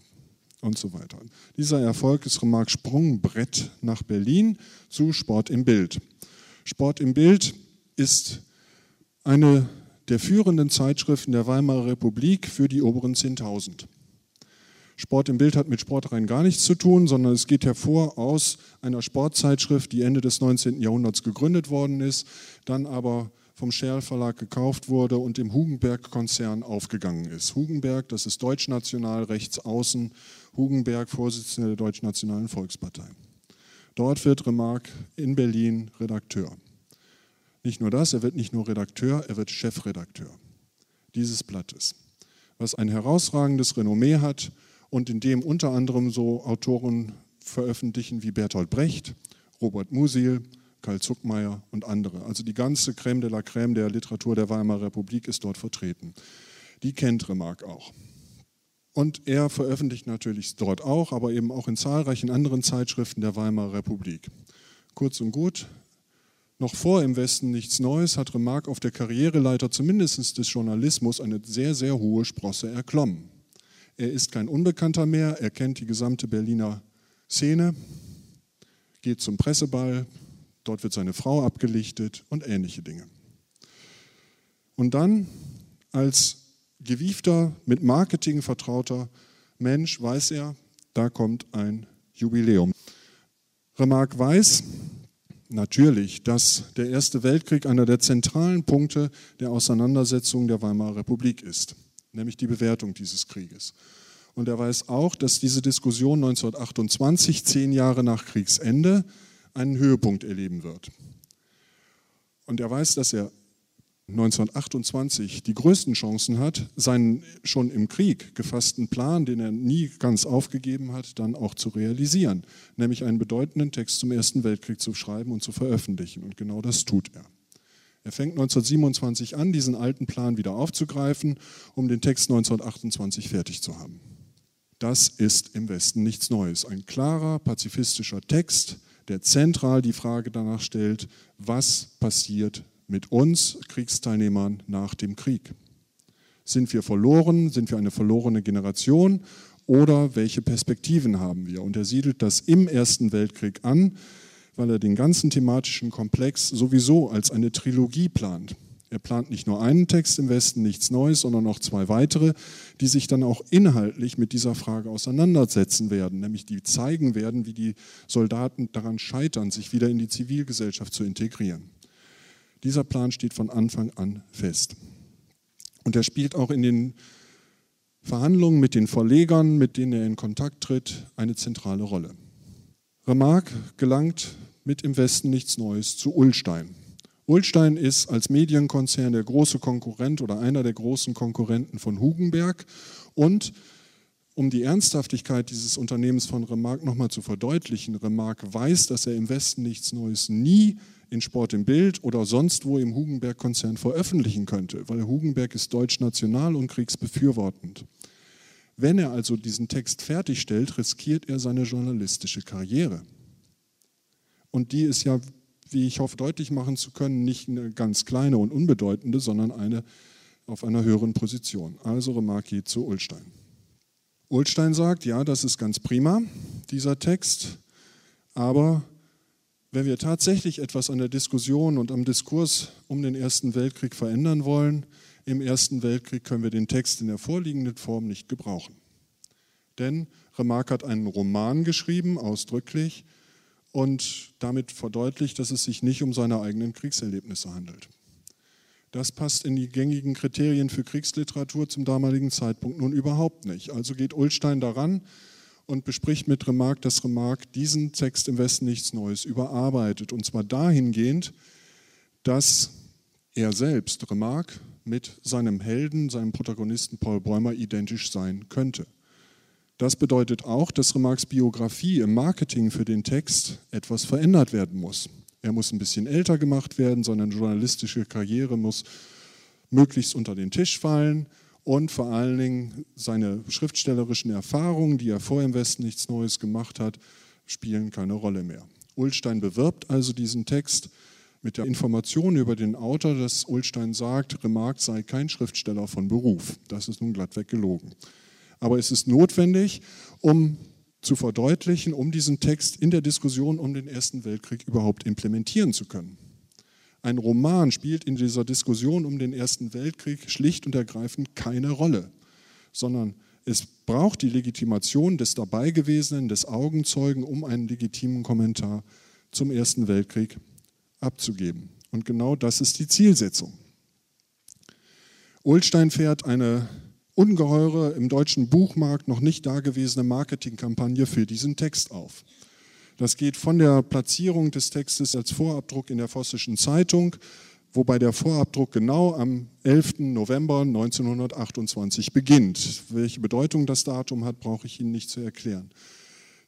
und so weiter. Dieser Erfolg ist Remarque Sprungbrett nach Berlin zu Sport im Bild. Sport im Bild ist eine der führenden Zeitschriften der Weimarer Republik für die oberen 10.000. Sport im Bild hat mit Sport rein gar nichts zu tun, sondern es geht hervor aus einer Sportzeitschrift, die Ende des 19. Jahrhunderts gegründet worden ist, dann aber vom Scherl Verlag gekauft wurde und dem Hugenberg-Konzern aufgegangen ist. Hugenberg, das ist deutschnational, rechts außen, Hugenberg, Vorsitzender der Deutschnationalen Volkspartei. Dort wird Remarque in Berlin Redakteur. Nicht nur das, er wird nicht nur Redakteur, er wird Chefredakteur dieses Blattes, was ein herausragendes Renommee hat und in dem unter anderem so Autoren veröffentlichen wie Bertolt Brecht, Robert Musil, Karl Zuckmeier und andere. Also die ganze Crème de la Crème der Literatur der Weimarer Republik ist dort vertreten. Die kennt Remarque auch. Und er veröffentlicht natürlich dort auch, aber eben auch in zahlreichen anderen Zeitschriften der Weimarer Republik. Kurz und gut, noch vor im Westen nichts Neues hat Remarque auf der Karriereleiter zumindest des Journalismus eine sehr, sehr hohe Sprosse erklommen. Er ist kein Unbekannter mehr, er kennt die gesamte Berliner Szene, geht zum Presseball, dort wird seine Frau abgelichtet und ähnliche Dinge. Und dann als gewiefter, mit Marketing vertrauter Mensch weiß er, da kommt ein Jubiläum. Remarque weiß natürlich, dass der Erste Weltkrieg einer der zentralen Punkte der Auseinandersetzung der Weimarer Republik ist, nämlich die Bewertung dieses Krieges. Und er weiß auch, dass diese Diskussion 1928, zehn Jahre nach Kriegsende, einen Höhepunkt erleben wird. Und er weiß, dass er 1928 die größten Chancen hat, seinen schon im Krieg gefassten Plan, den er nie ganz aufgegeben hat, dann auch zu realisieren, nämlich einen bedeutenden Text zum Ersten Weltkrieg zu schreiben und zu veröffentlichen. Und genau das tut er. Er fängt 1927 an, diesen alten Plan wieder aufzugreifen, um den Text 1928 fertig zu haben. Das ist im Westen nichts Neues. Ein klarer, pazifistischer Text, der zentral die Frage danach stellt, was passiert mit uns Kriegsteilnehmern nach dem Krieg. Sind wir verloren? Sind wir eine verlorene Generation? Oder welche Perspektiven haben wir? Und er siedelt das im Ersten Weltkrieg an, weil er den ganzen thematischen Komplex sowieso als eine Trilogie plant. Er plant nicht nur einen Text im Westen, nichts Neues, sondern noch zwei weitere, die sich dann auch inhaltlich mit dieser Frage auseinandersetzen werden, nämlich die zeigen werden, wie die Soldaten daran scheitern, sich wieder in die Zivilgesellschaft zu integrieren. Dieser Plan steht von Anfang an fest. Und er spielt auch in den Verhandlungen mit den Verlegern, mit denen er in Kontakt tritt, eine zentrale Rolle. Remarque gelangt mit im Westen nichts Neues zu Ullstein. Ulstein ist als Medienkonzern der große Konkurrent oder einer der großen Konkurrenten von Hugenberg. Und um die Ernsthaftigkeit dieses Unternehmens von Remarque nochmal zu verdeutlichen, Remarque weiß, dass er im Westen nichts Neues nie in Sport im Bild oder sonst wo im Hugenberg-Konzern veröffentlichen könnte, weil Hugenberg ist deutsch-national und kriegsbefürwortend. Wenn er also diesen Text fertigstellt, riskiert er seine journalistische Karriere. Und die ist ja wie ich hoffe deutlich machen zu können, nicht eine ganz kleine und unbedeutende, sondern eine auf einer höheren Position. Also Remarque zu Ulstein. Ulstein sagt, ja, das ist ganz prima, dieser Text, aber wenn wir tatsächlich etwas an der Diskussion und am Diskurs um den Ersten Weltkrieg verändern wollen, im Ersten Weltkrieg können wir den Text in der vorliegenden Form nicht gebrauchen. Denn Remarque hat einen Roman geschrieben, ausdrücklich, und damit verdeutlicht, dass es sich nicht um seine eigenen Kriegserlebnisse handelt. Das passt in die gängigen Kriterien für Kriegsliteratur zum damaligen Zeitpunkt nun überhaupt nicht. Also geht Ulstein daran und bespricht mit Remarque, dass Remarque diesen Text im Westen nichts Neues überarbeitet. Und zwar dahingehend, dass er selbst, Remarque, mit seinem Helden, seinem Protagonisten Paul Bäumer identisch sein könnte. Das bedeutet auch, dass Remarques Biografie im Marketing für den Text etwas verändert werden muss. Er muss ein bisschen älter gemacht werden, seine journalistische Karriere muss möglichst unter den Tisch fallen und vor allen Dingen seine schriftstellerischen Erfahrungen, die er vor im Westen nichts Neues gemacht hat, spielen keine Rolle mehr. Ulstein bewirbt also diesen Text mit der Information über den Autor, dass Ulstein sagt, Remarque sei kein Schriftsteller von Beruf. Das ist nun glattweg gelogen. Aber es ist notwendig, um zu verdeutlichen, um diesen Text in der Diskussion um den Ersten Weltkrieg überhaupt implementieren zu können. Ein Roman spielt in dieser Diskussion um den Ersten Weltkrieg schlicht und ergreifend keine Rolle, sondern es braucht die Legitimation des Dabeigewesenen, des Augenzeugen, um einen legitimen Kommentar zum Ersten Weltkrieg abzugeben. Und genau das ist die Zielsetzung. Ulstein fährt eine ungeheure, im deutschen Buchmarkt noch nicht dagewesene Marketingkampagne für diesen Text auf. Das geht von der Platzierung des Textes als Vorabdruck in der Vossischen Zeitung, wobei der Vorabdruck genau am 11. November 1928 beginnt. Welche Bedeutung das Datum hat, brauche ich Ihnen nicht zu erklären.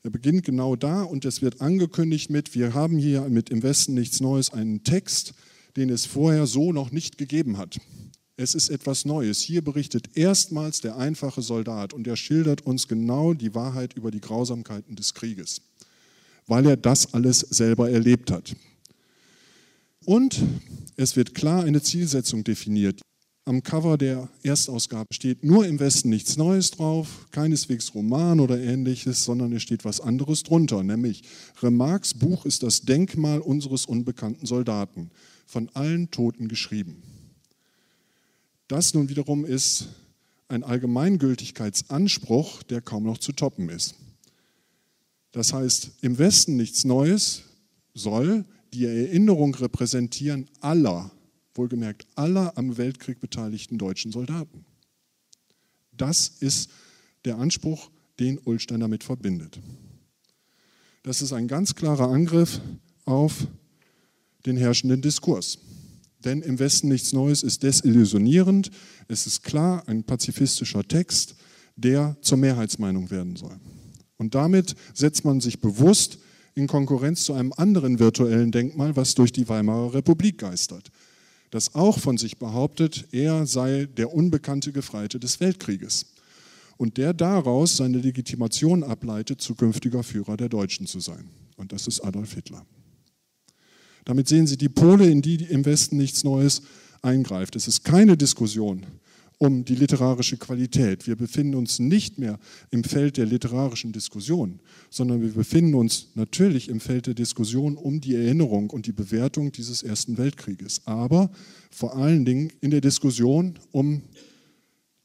Er beginnt genau da und es wird angekündigt mit, wir haben hier mit Im Westen nichts Neues einen Text, den es vorher so noch nicht gegeben hat. Es ist etwas Neues. Hier berichtet erstmals der einfache Soldat und er schildert uns genau die Wahrheit über die Grausamkeiten des Krieges, weil er das alles selber erlebt hat. Und es wird klar eine Zielsetzung definiert. Am Cover der Erstausgabe steht nur im Westen nichts Neues drauf, keineswegs Roman oder ähnliches, sondern es steht was anderes drunter, nämlich Remarques Buch ist das Denkmal unseres unbekannten Soldaten, von allen Toten geschrieben. Das nun wiederum ist ein Allgemeingültigkeitsanspruch, der kaum noch zu toppen ist. Das heißt, im Westen nichts Neues soll die Erinnerung repräsentieren aller, wohlgemerkt aller am Weltkrieg beteiligten deutschen Soldaten. Das ist der Anspruch, den Ulstein damit verbindet. Das ist ein ganz klarer Angriff auf den herrschenden Diskurs. Denn im Westen nichts Neues ist desillusionierend. Es ist klar ein pazifistischer Text, der zur Mehrheitsmeinung werden soll. Und damit setzt man sich bewusst in Konkurrenz zu einem anderen virtuellen Denkmal, was durch die Weimarer Republik geistert, das auch von sich behauptet, er sei der unbekannte Gefreite des Weltkrieges und der daraus seine Legitimation ableitet, zukünftiger Führer der Deutschen zu sein. Und das ist Adolf Hitler. Damit sehen Sie die Pole, in die im Westen nichts Neues eingreift. Es ist keine Diskussion um die literarische Qualität. Wir befinden uns nicht mehr im Feld der literarischen Diskussion, sondern wir befinden uns natürlich im Feld der Diskussion um die Erinnerung und die Bewertung dieses Ersten Weltkrieges, aber vor allen Dingen in der Diskussion um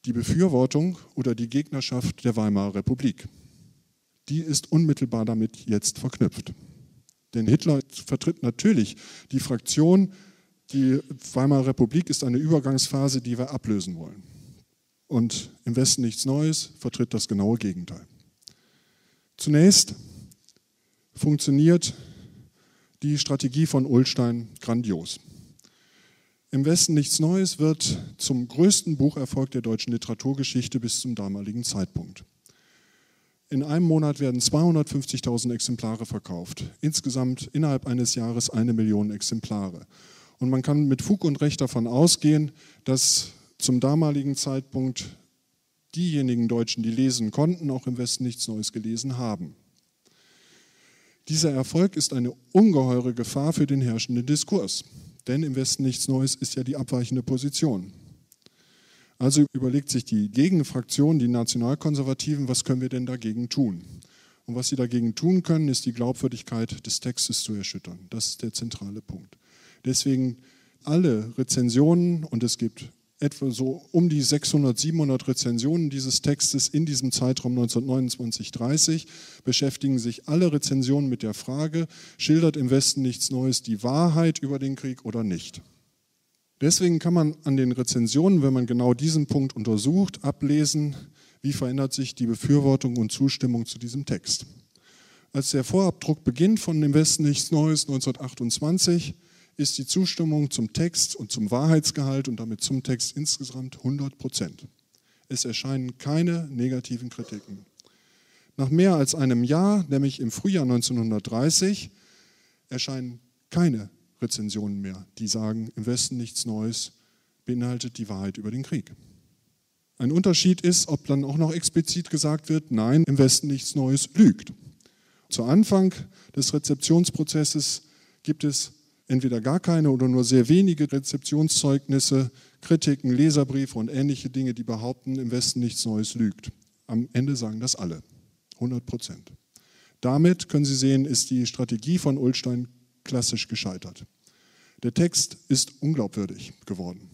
die Befürwortung oder die Gegnerschaft der Weimarer Republik. Die ist unmittelbar damit jetzt verknüpft. Denn Hitler vertritt natürlich die Fraktion, die Weimarer Republik ist eine Übergangsphase, die wir ablösen wollen. Und im Westen nichts Neues vertritt das genaue Gegenteil. Zunächst funktioniert die Strategie von Ullstein grandios. Im Westen nichts Neues wird zum größten Bucherfolg der deutschen Literaturgeschichte bis zum damaligen Zeitpunkt. In einem Monat werden 250.000 Exemplare verkauft. Insgesamt innerhalb eines Jahres eine Million Exemplare. Und man kann mit Fug und Recht davon ausgehen, dass zum damaligen Zeitpunkt diejenigen Deutschen, die lesen konnten, auch im Westen nichts Neues gelesen haben. Dieser Erfolg ist eine ungeheure Gefahr für den herrschenden Diskurs. Denn im Westen nichts Neues ist ja die abweichende Position. Also überlegt sich die Gegenfraktion, die Nationalkonservativen, was können wir denn dagegen tun? Und was sie dagegen tun können, ist die Glaubwürdigkeit des Textes zu erschüttern. Das ist der zentrale Punkt. Deswegen alle Rezensionen, und es gibt etwa so um die 600, 700 Rezensionen dieses Textes in diesem Zeitraum 1929-30, beschäftigen sich alle Rezensionen mit der Frage, schildert im Westen nichts Neues die Wahrheit über den Krieg oder nicht? Deswegen kann man an den Rezensionen, wenn man genau diesen Punkt untersucht, ablesen, wie verändert sich die Befürwortung und Zustimmung zu diesem Text. Als der Vorabdruck beginnt von dem Westen nichts Neues 1928, ist die Zustimmung zum Text und zum Wahrheitsgehalt und damit zum Text insgesamt 100 Prozent. Es erscheinen keine negativen Kritiken. Nach mehr als einem Jahr, nämlich im Frühjahr 1930, erscheinen keine Rezensionen mehr, die sagen, im Westen nichts Neues beinhaltet die Wahrheit über den Krieg. Ein Unterschied ist, ob dann auch noch explizit gesagt wird, nein, im Westen nichts Neues lügt. Zu Anfang des Rezeptionsprozesses gibt es entweder gar keine oder nur sehr wenige Rezeptionszeugnisse, Kritiken, Leserbriefe und ähnliche Dinge, die behaupten, im Westen nichts Neues lügt. Am Ende sagen das alle, 100 Prozent. Damit, können Sie sehen, ist die Strategie von Ulstein klassisch gescheitert. Der Text ist unglaubwürdig geworden.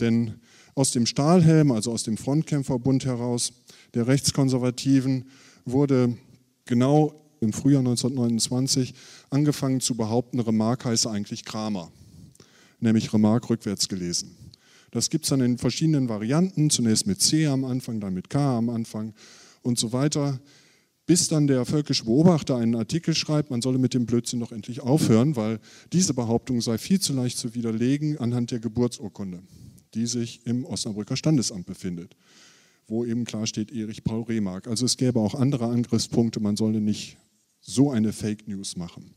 Denn aus dem Stahlhelm, also aus dem Frontkämpferbund heraus, der Rechtskonservativen, wurde genau im Frühjahr 1929 angefangen zu behaupten, Remarque heiße eigentlich Kramer, nämlich Remarque rückwärts gelesen. Das gibt es dann in verschiedenen Varianten, zunächst mit C am Anfang, dann mit K am Anfang und so weiter, bis dann der völkische Beobachter einen Artikel schreibt, man solle mit dem Blödsinn doch endlich aufhören, weil diese Behauptung sei viel zu leicht zu widerlegen anhand der Geburtsurkunde, die sich im Osnabrücker Standesamt befindet, wo eben klar steht Erich Paul Remark. Also es gäbe auch andere Angriffspunkte, man solle nicht so eine Fake News machen.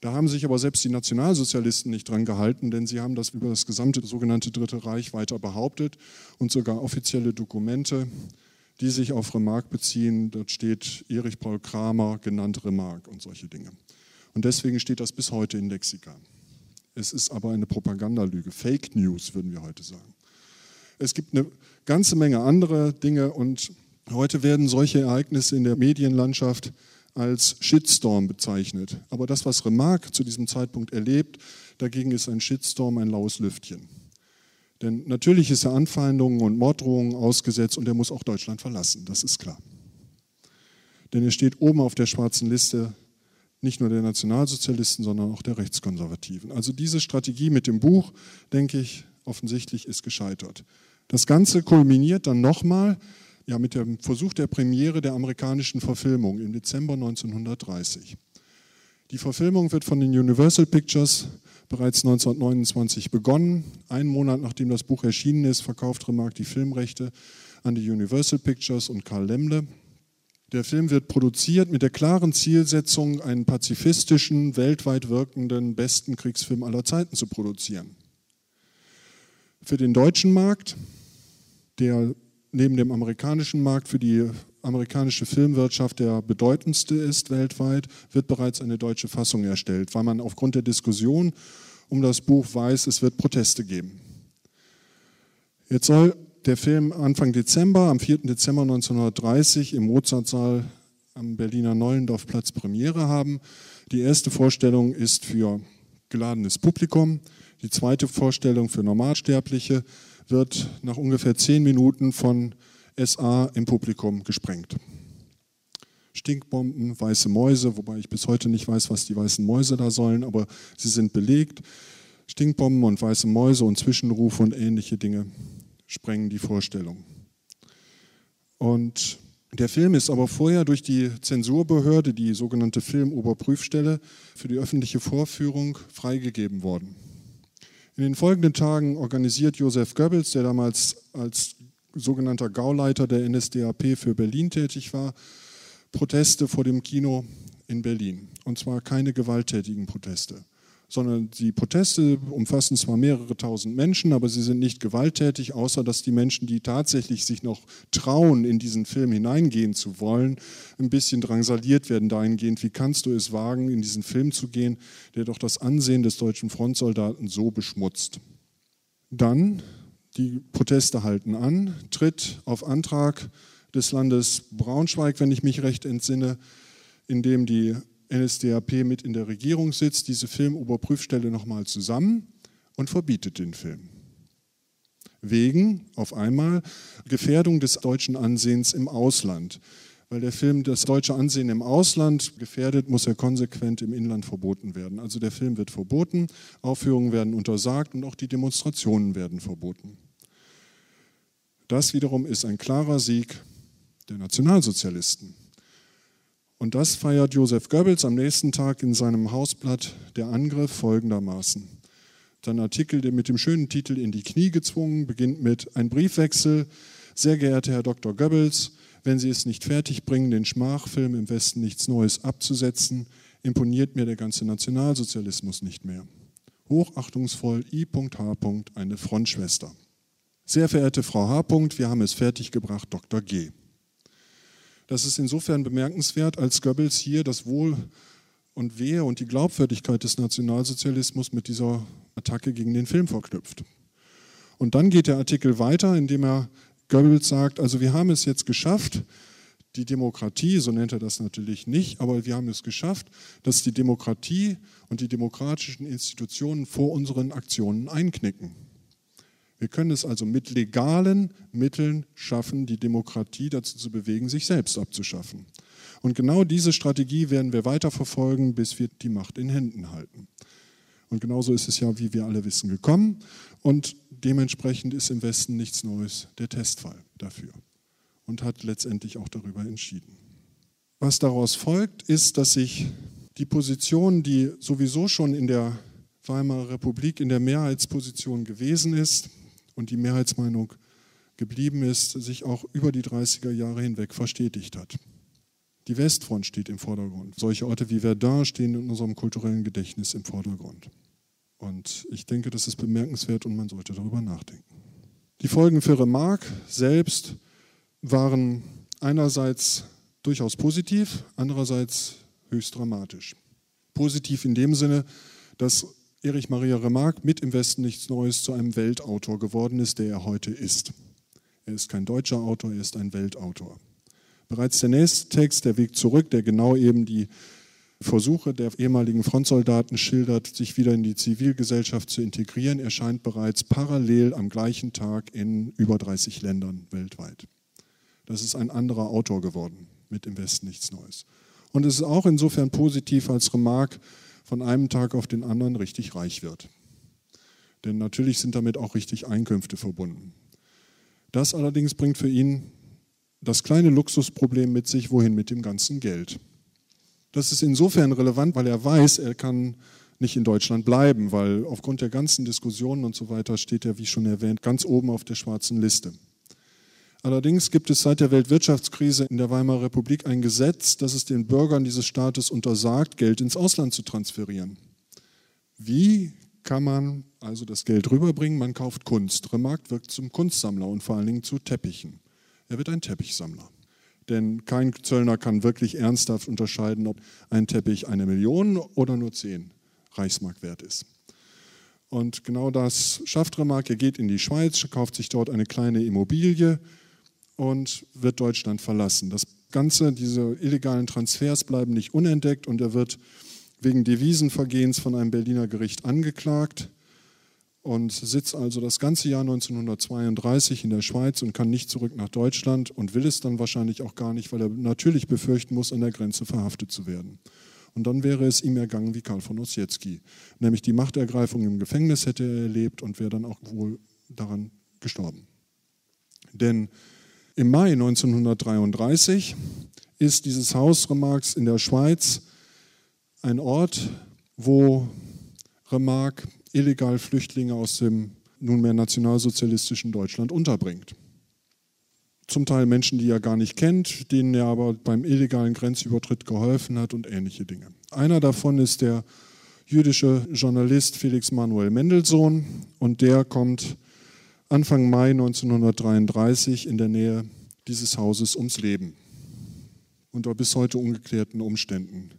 Da haben sich aber selbst die Nationalsozialisten nicht dran gehalten, denn sie haben das über das gesamte sogenannte Dritte Reich weiter behauptet und sogar offizielle Dokumente, die sich auf Remarque beziehen, dort steht Erich Paul Kramer, genannt Remarque und solche Dinge. Und deswegen steht das bis heute in Lexika. Es ist aber eine Propagandalüge, Fake News würden wir heute sagen. Es gibt eine ganze Menge andere Dinge und heute werden solche Ereignisse in der Medienlandschaft als Shitstorm bezeichnet. Aber das, was Remarque zu diesem Zeitpunkt erlebt, dagegen ist ein Shitstorm ein laues Lüftchen. Denn natürlich ist er Anfeindungen und Morddrohungen ausgesetzt und er muss auch Deutschland verlassen, das ist klar. Denn er steht oben auf der schwarzen Liste nicht nur der Nationalsozialisten, sondern auch der Rechtskonservativen. Also diese Strategie mit dem Buch, denke ich, offensichtlich ist gescheitert. Das Ganze kulminiert dann nochmal ja, mit dem Versuch der Premiere der amerikanischen Verfilmung im Dezember 1930. Die Verfilmung wird von den Universal Pictures bereits 1929 begonnen. Einen Monat nachdem das Buch erschienen ist, verkauft Remarque die Filmrechte an die Universal Pictures und Karl Lemle. Der Film wird produziert mit der klaren Zielsetzung, einen pazifistischen, weltweit wirkenden, besten Kriegsfilm aller Zeiten zu produzieren. Für den deutschen Markt, der neben dem amerikanischen Markt für die amerikanische Filmwirtschaft der bedeutendste ist weltweit, wird bereits eine deutsche Fassung erstellt, weil man aufgrund der Diskussion um das Buch weiß, es wird Proteste geben. Jetzt soll der Film Anfang Dezember, am 4. Dezember 1930 im Mozartsaal am Berliner Neulendorfplatz Premiere haben. Die erste Vorstellung ist für geladenes Publikum, die zweite Vorstellung für Normalsterbliche wird nach ungefähr zehn Minuten von SA im Publikum gesprengt. Stinkbomben, weiße Mäuse, wobei ich bis heute nicht weiß, was die weißen Mäuse da sollen, aber sie sind belegt. Stinkbomben und weiße Mäuse und Zwischenrufe und ähnliche Dinge sprengen die Vorstellung. Und der Film ist aber vorher durch die Zensurbehörde, die sogenannte Filmoberprüfstelle, für die öffentliche Vorführung freigegeben worden. In den folgenden Tagen organisiert Josef Goebbels, der damals als sogenannter Gauleiter der NSDAP für Berlin tätig war, Proteste vor dem Kino in Berlin. Und zwar keine gewalttätigen Proteste sondern die Proteste umfassen zwar mehrere tausend Menschen, aber sie sind nicht gewalttätig, außer dass die Menschen, die tatsächlich sich noch trauen, in diesen Film hineingehen zu wollen, ein bisschen drangsaliert werden dahingehend, wie kannst du es wagen, in diesen Film zu gehen, der doch das Ansehen des deutschen Frontsoldaten so beschmutzt. Dann, die Proteste halten an, tritt auf Antrag des Landes Braunschweig, wenn ich mich recht entsinne, in dem die NSDAP mit in der Regierung sitzt, diese Filmoberprüfstelle nochmal zusammen und verbietet den Film. Wegen auf einmal Gefährdung des deutschen Ansehens im Ausland. Weil der Film das deutsche Ansehen im Ausland gefährdet, muss er konsequent im Inland verboten werden. Also der Film wird verboten, Aufführungen werden untersagt und auch die Demonstrationen werden verboten. Das wiederum ist ein klarer Sieg der Nationalsozialisten. Und das feiert Josef Goebbels am nächsten Tag in seinem Hausblatt Der Angriff folgendermaßen. Sein Artikel mit dem schönen Titel In die Knie gezwungen beginnt mit Ein Briefwechsel. Sehr geehrter Herr Dr. Goebbels, wenn Sie es nicht fertigbringen, den Schmachfilm im Westen nichts Neues abzusetzen, imponiert mir der ganze Nationalsozialismus nicht mehr. Hochachtungsvoll I.H. eine Frontschwester. Sehr verehrte Frau H. wir haben es fertiggebracht, Dr. G. Das ist insofern bemerkenswert, als Goebbels hier das Wohl und Wehe und die Glaubwürdigkeit des Nationalsozialismus mit dieser Attacke gegen den Film verknüpft. Und dann geht der Artikel weiter, indem er Goebbels sagt, also wir haben es jetzt geschafft, die Demokratie, so nennt er das natürlich nicht, aber wir haben es geschafft, dass die Demokratie und die demokratischen Institutionen vor unseren Aktionen einknicken. Wir können es also mit legalen Mitteln schaffen, die Demokratie dazu zu bewegen, sich selbst abzuschaffen. Und genau diese Strategie werden wir weiterverfolgen, bis wir die Macht in Händen halten. Und genauso ist es ja, wie wir alle wissen, gekommen. Und dementsprechend ist im Westen nichts Neues der Testfall dafür. Und hat letztendlich auch darüber entschieden. Was daraus folgt, ist, dass sich die Position, die sowieso schon in der Weimarer Republik in der Mehrheitsposition gewesen ist, und die Mehrheitsmeinung geblieben ist, sich auch über die 30er Jahre hinweg verstetigt hat. Die Westfront steht im Vordergrund. Solche Orte wie Verdun stehen in unserem kulturellen Gedächtnis im Vordergrund. Und ich denke, das ist bemerkenswert und man sollte darüber nachdenken. Die Folgen für Remarque selbst waren einerseits durchaus positiv, andererseits höchst dramatisch. Positiv in dem Sinne, dass Erich Maria Remarque mit im Westen nichts Neues zu einem Weltautor geworden ist, der er heute ist. Er ist kein deutscher Autor, er ist ein Weltautor. Bereits der nächste Text, Der Weg zurück, der genau eben die Versuche der ehemaligen Frontsoldaten schildert, sich wieder in die Zivilgesellschaft zu integrieren, erscheint bereits parallel am gleichen Tag in über 30 Ländern weltweit. Das ist ein anderer Autor geworden, mit im Westen nichts Neues. Und es ist auch insofern positiv, als Remarque von einem Tag auf den anderen richtig reich wird. Denn natürlich sind damit auch richtig Einkünfte verbunden. Das allerdings bringt für ihn das kleine Luxusproblem mit sich, wohin mit dem ganzen Geld. Das ist insofern relevant, weil er weiß, er kann nicht in Deutschland bleiben, weil aufgrund der ganzen Diskussionen und so weiter steht er, wie schon erwähnt, ganz oben auf der schwarzen Liste. Allerdings gibt es seit der Weltwirtschaftskrise in der Weimarer Republik ein Gesetz, das es den Bürgern dieses Staates untersagt, Geld ins Ausland zu transferieren. Wie kann man also das Geld rüberbringen? Man kauft Kunst. Remarque wirkt zum Kunstsammler und vor allen Dingen zu Teppichen. Er wird ein Teppichsammler. Denn kein Zöllner kann wirklich ernsthaft unterscheiden, ob ein Teppich eine Million oder nur zehn Reichsmark wert ist. Und genau das schafft Remarque. Er geht in die Schweiz, kauft sich dort eine kleine Immobilie, und wird Deutschland verlassen. Das Ganze, diese illegalen Transfers bleiben nicht unentdeckt und er wird wegen Devisenvergehens von einem Berliner Gericht angeklagt und sitzt also das ganze Jahr 1932 in der Schweiz und kann nicht zurück nach Deutschland und will es dann wahrscheinlich auch gar nicht, weil er natürlich befürchten muss, an der Grenze verhaftet zu werden. Und dann wäre es ihm ergangen wie Karl von Ossietzky, nämlich die Machtergreifung im Gefängnis hätte er erlebt und wäre dann auch wohl daran gestorben. Denn im Mai 1933 ist dieses Haus Remarques in der Schweiz ein Ort, wo Remarque illegal Flüchtlinge aus dem nunmehr nationalsozialistischen Deutschland unterbringt. Zum Teil Menschen, die er gar nicht kennt, denen er aber beim illegalen Grenzübertritt geholfen hat und ähnliche Dinge. Einer davon ist der jüdische Journalist Felix Manuel Mendelssohn und der kommt Anfang Mai 1933 in der Nähe dieses Hauses ums Leben unter bis heute ungeklärten Umständen.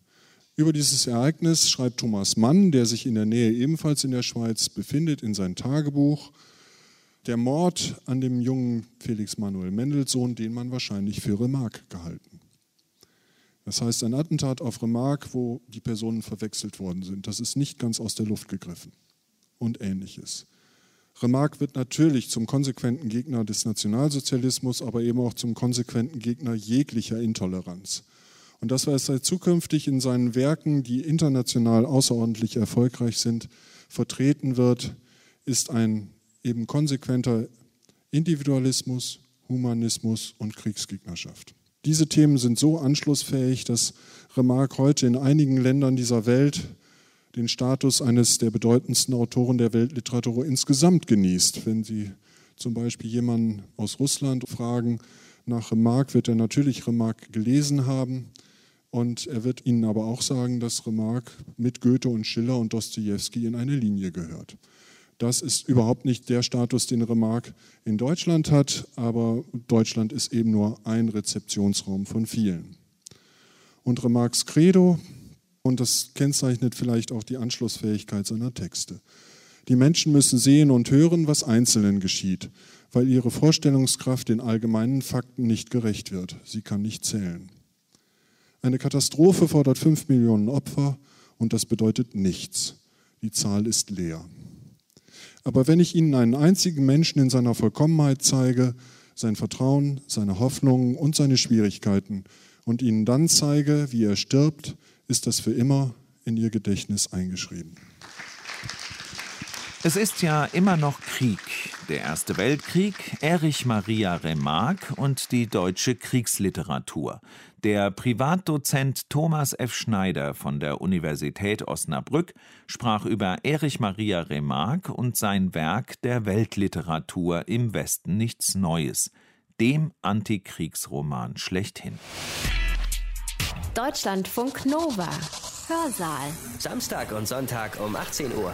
Über dieses Ereignis schreibt Thomas Mann, der sich in der Nähe ebenfalls in der Schweiz befindet, in sein Tagebuch. Der Mord an dem jungen Felix Manuel Mendelssohn, den man wahrscheinlich für Remarque gehalten. Das heißt, ein Attentat auf Remarque, wo die Personen verwechselt worden sind. Das ist nicht ganz aus der Luft gegriffen. Und ähnliches. Remarque wird natürlich zum konsequenten Gegner des Nationalsozialismus, aber eben auch zum konsequenten Gegner jeglicher Intoleranz. Und das, was er zukünftig in seinen Werken, die international außerordentlich erfolgreich sind, vertreten wird, ist ein eben konsequenter Individualismus, Humanismus und Kriegsgegnerschaft. Diese Themen sind so anschlussfähig, dass Remarque heute in einigen Ländern dieser Welt den Status eines der bedeutendsten Autoren der Weltliteratur insgesamt genießt. Wenn Sie zum Beispiel jemanden aus Russland fragen nach Remarque, wird er natürlich Remarque gelesen haben. Und er wird Ihnen aber auch sagen, dass Remarque mit Goethe und Schiller und Dostoevsky in eine Linie gehört. Das ist überhaupt nicht der Status, den Remarque in Deutschland hat, aber Deutschland ist eben nur ein Rezeptionsraum von vielen. Und Remarques Credo, und das kennzeichnet vielleicht auch die Anschlussfähigkeit seiner Texte. Die Menschen müssen sehen und hören, was Einzelnen geschieht, weil ihre Vorstellungskraft den allgemeinen Fakten nicht gerecht wird. Sie kann nicht zählen. Eine Katastrophe fordert fünf Millionen Opfer und das bedeutet nichts. Die Zahl ist leer. Aber wenn ich Ihnen einen einzigen Menschen in seiner Vollkommenheit zeige, sein Vertrauen, seine Hoffnungen und seine Schwierigkeiten und Ihnen dann zeige, wie er stirbt, ist das für immer in Ihr Gedächtnis eingeschrieben. Es ist ja immer noch Krieg. Der Erste Weltkrieg, Erich Maria Remarque und die deutsche Kriegsliteratur. Der Privatdozent Thomas F. Schneider von der Universität Osnabrück sprach über Erich Maria Remarque und sein Werk der Weltliteratur im Westen nichts Neues, dem Antikriegsroman schlechthin. Deutschlandfunk Nova Hörsaal. Samstag und Sonntag um 18 Uhr.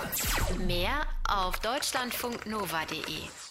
Mehr auf deutschlandfunknova.de.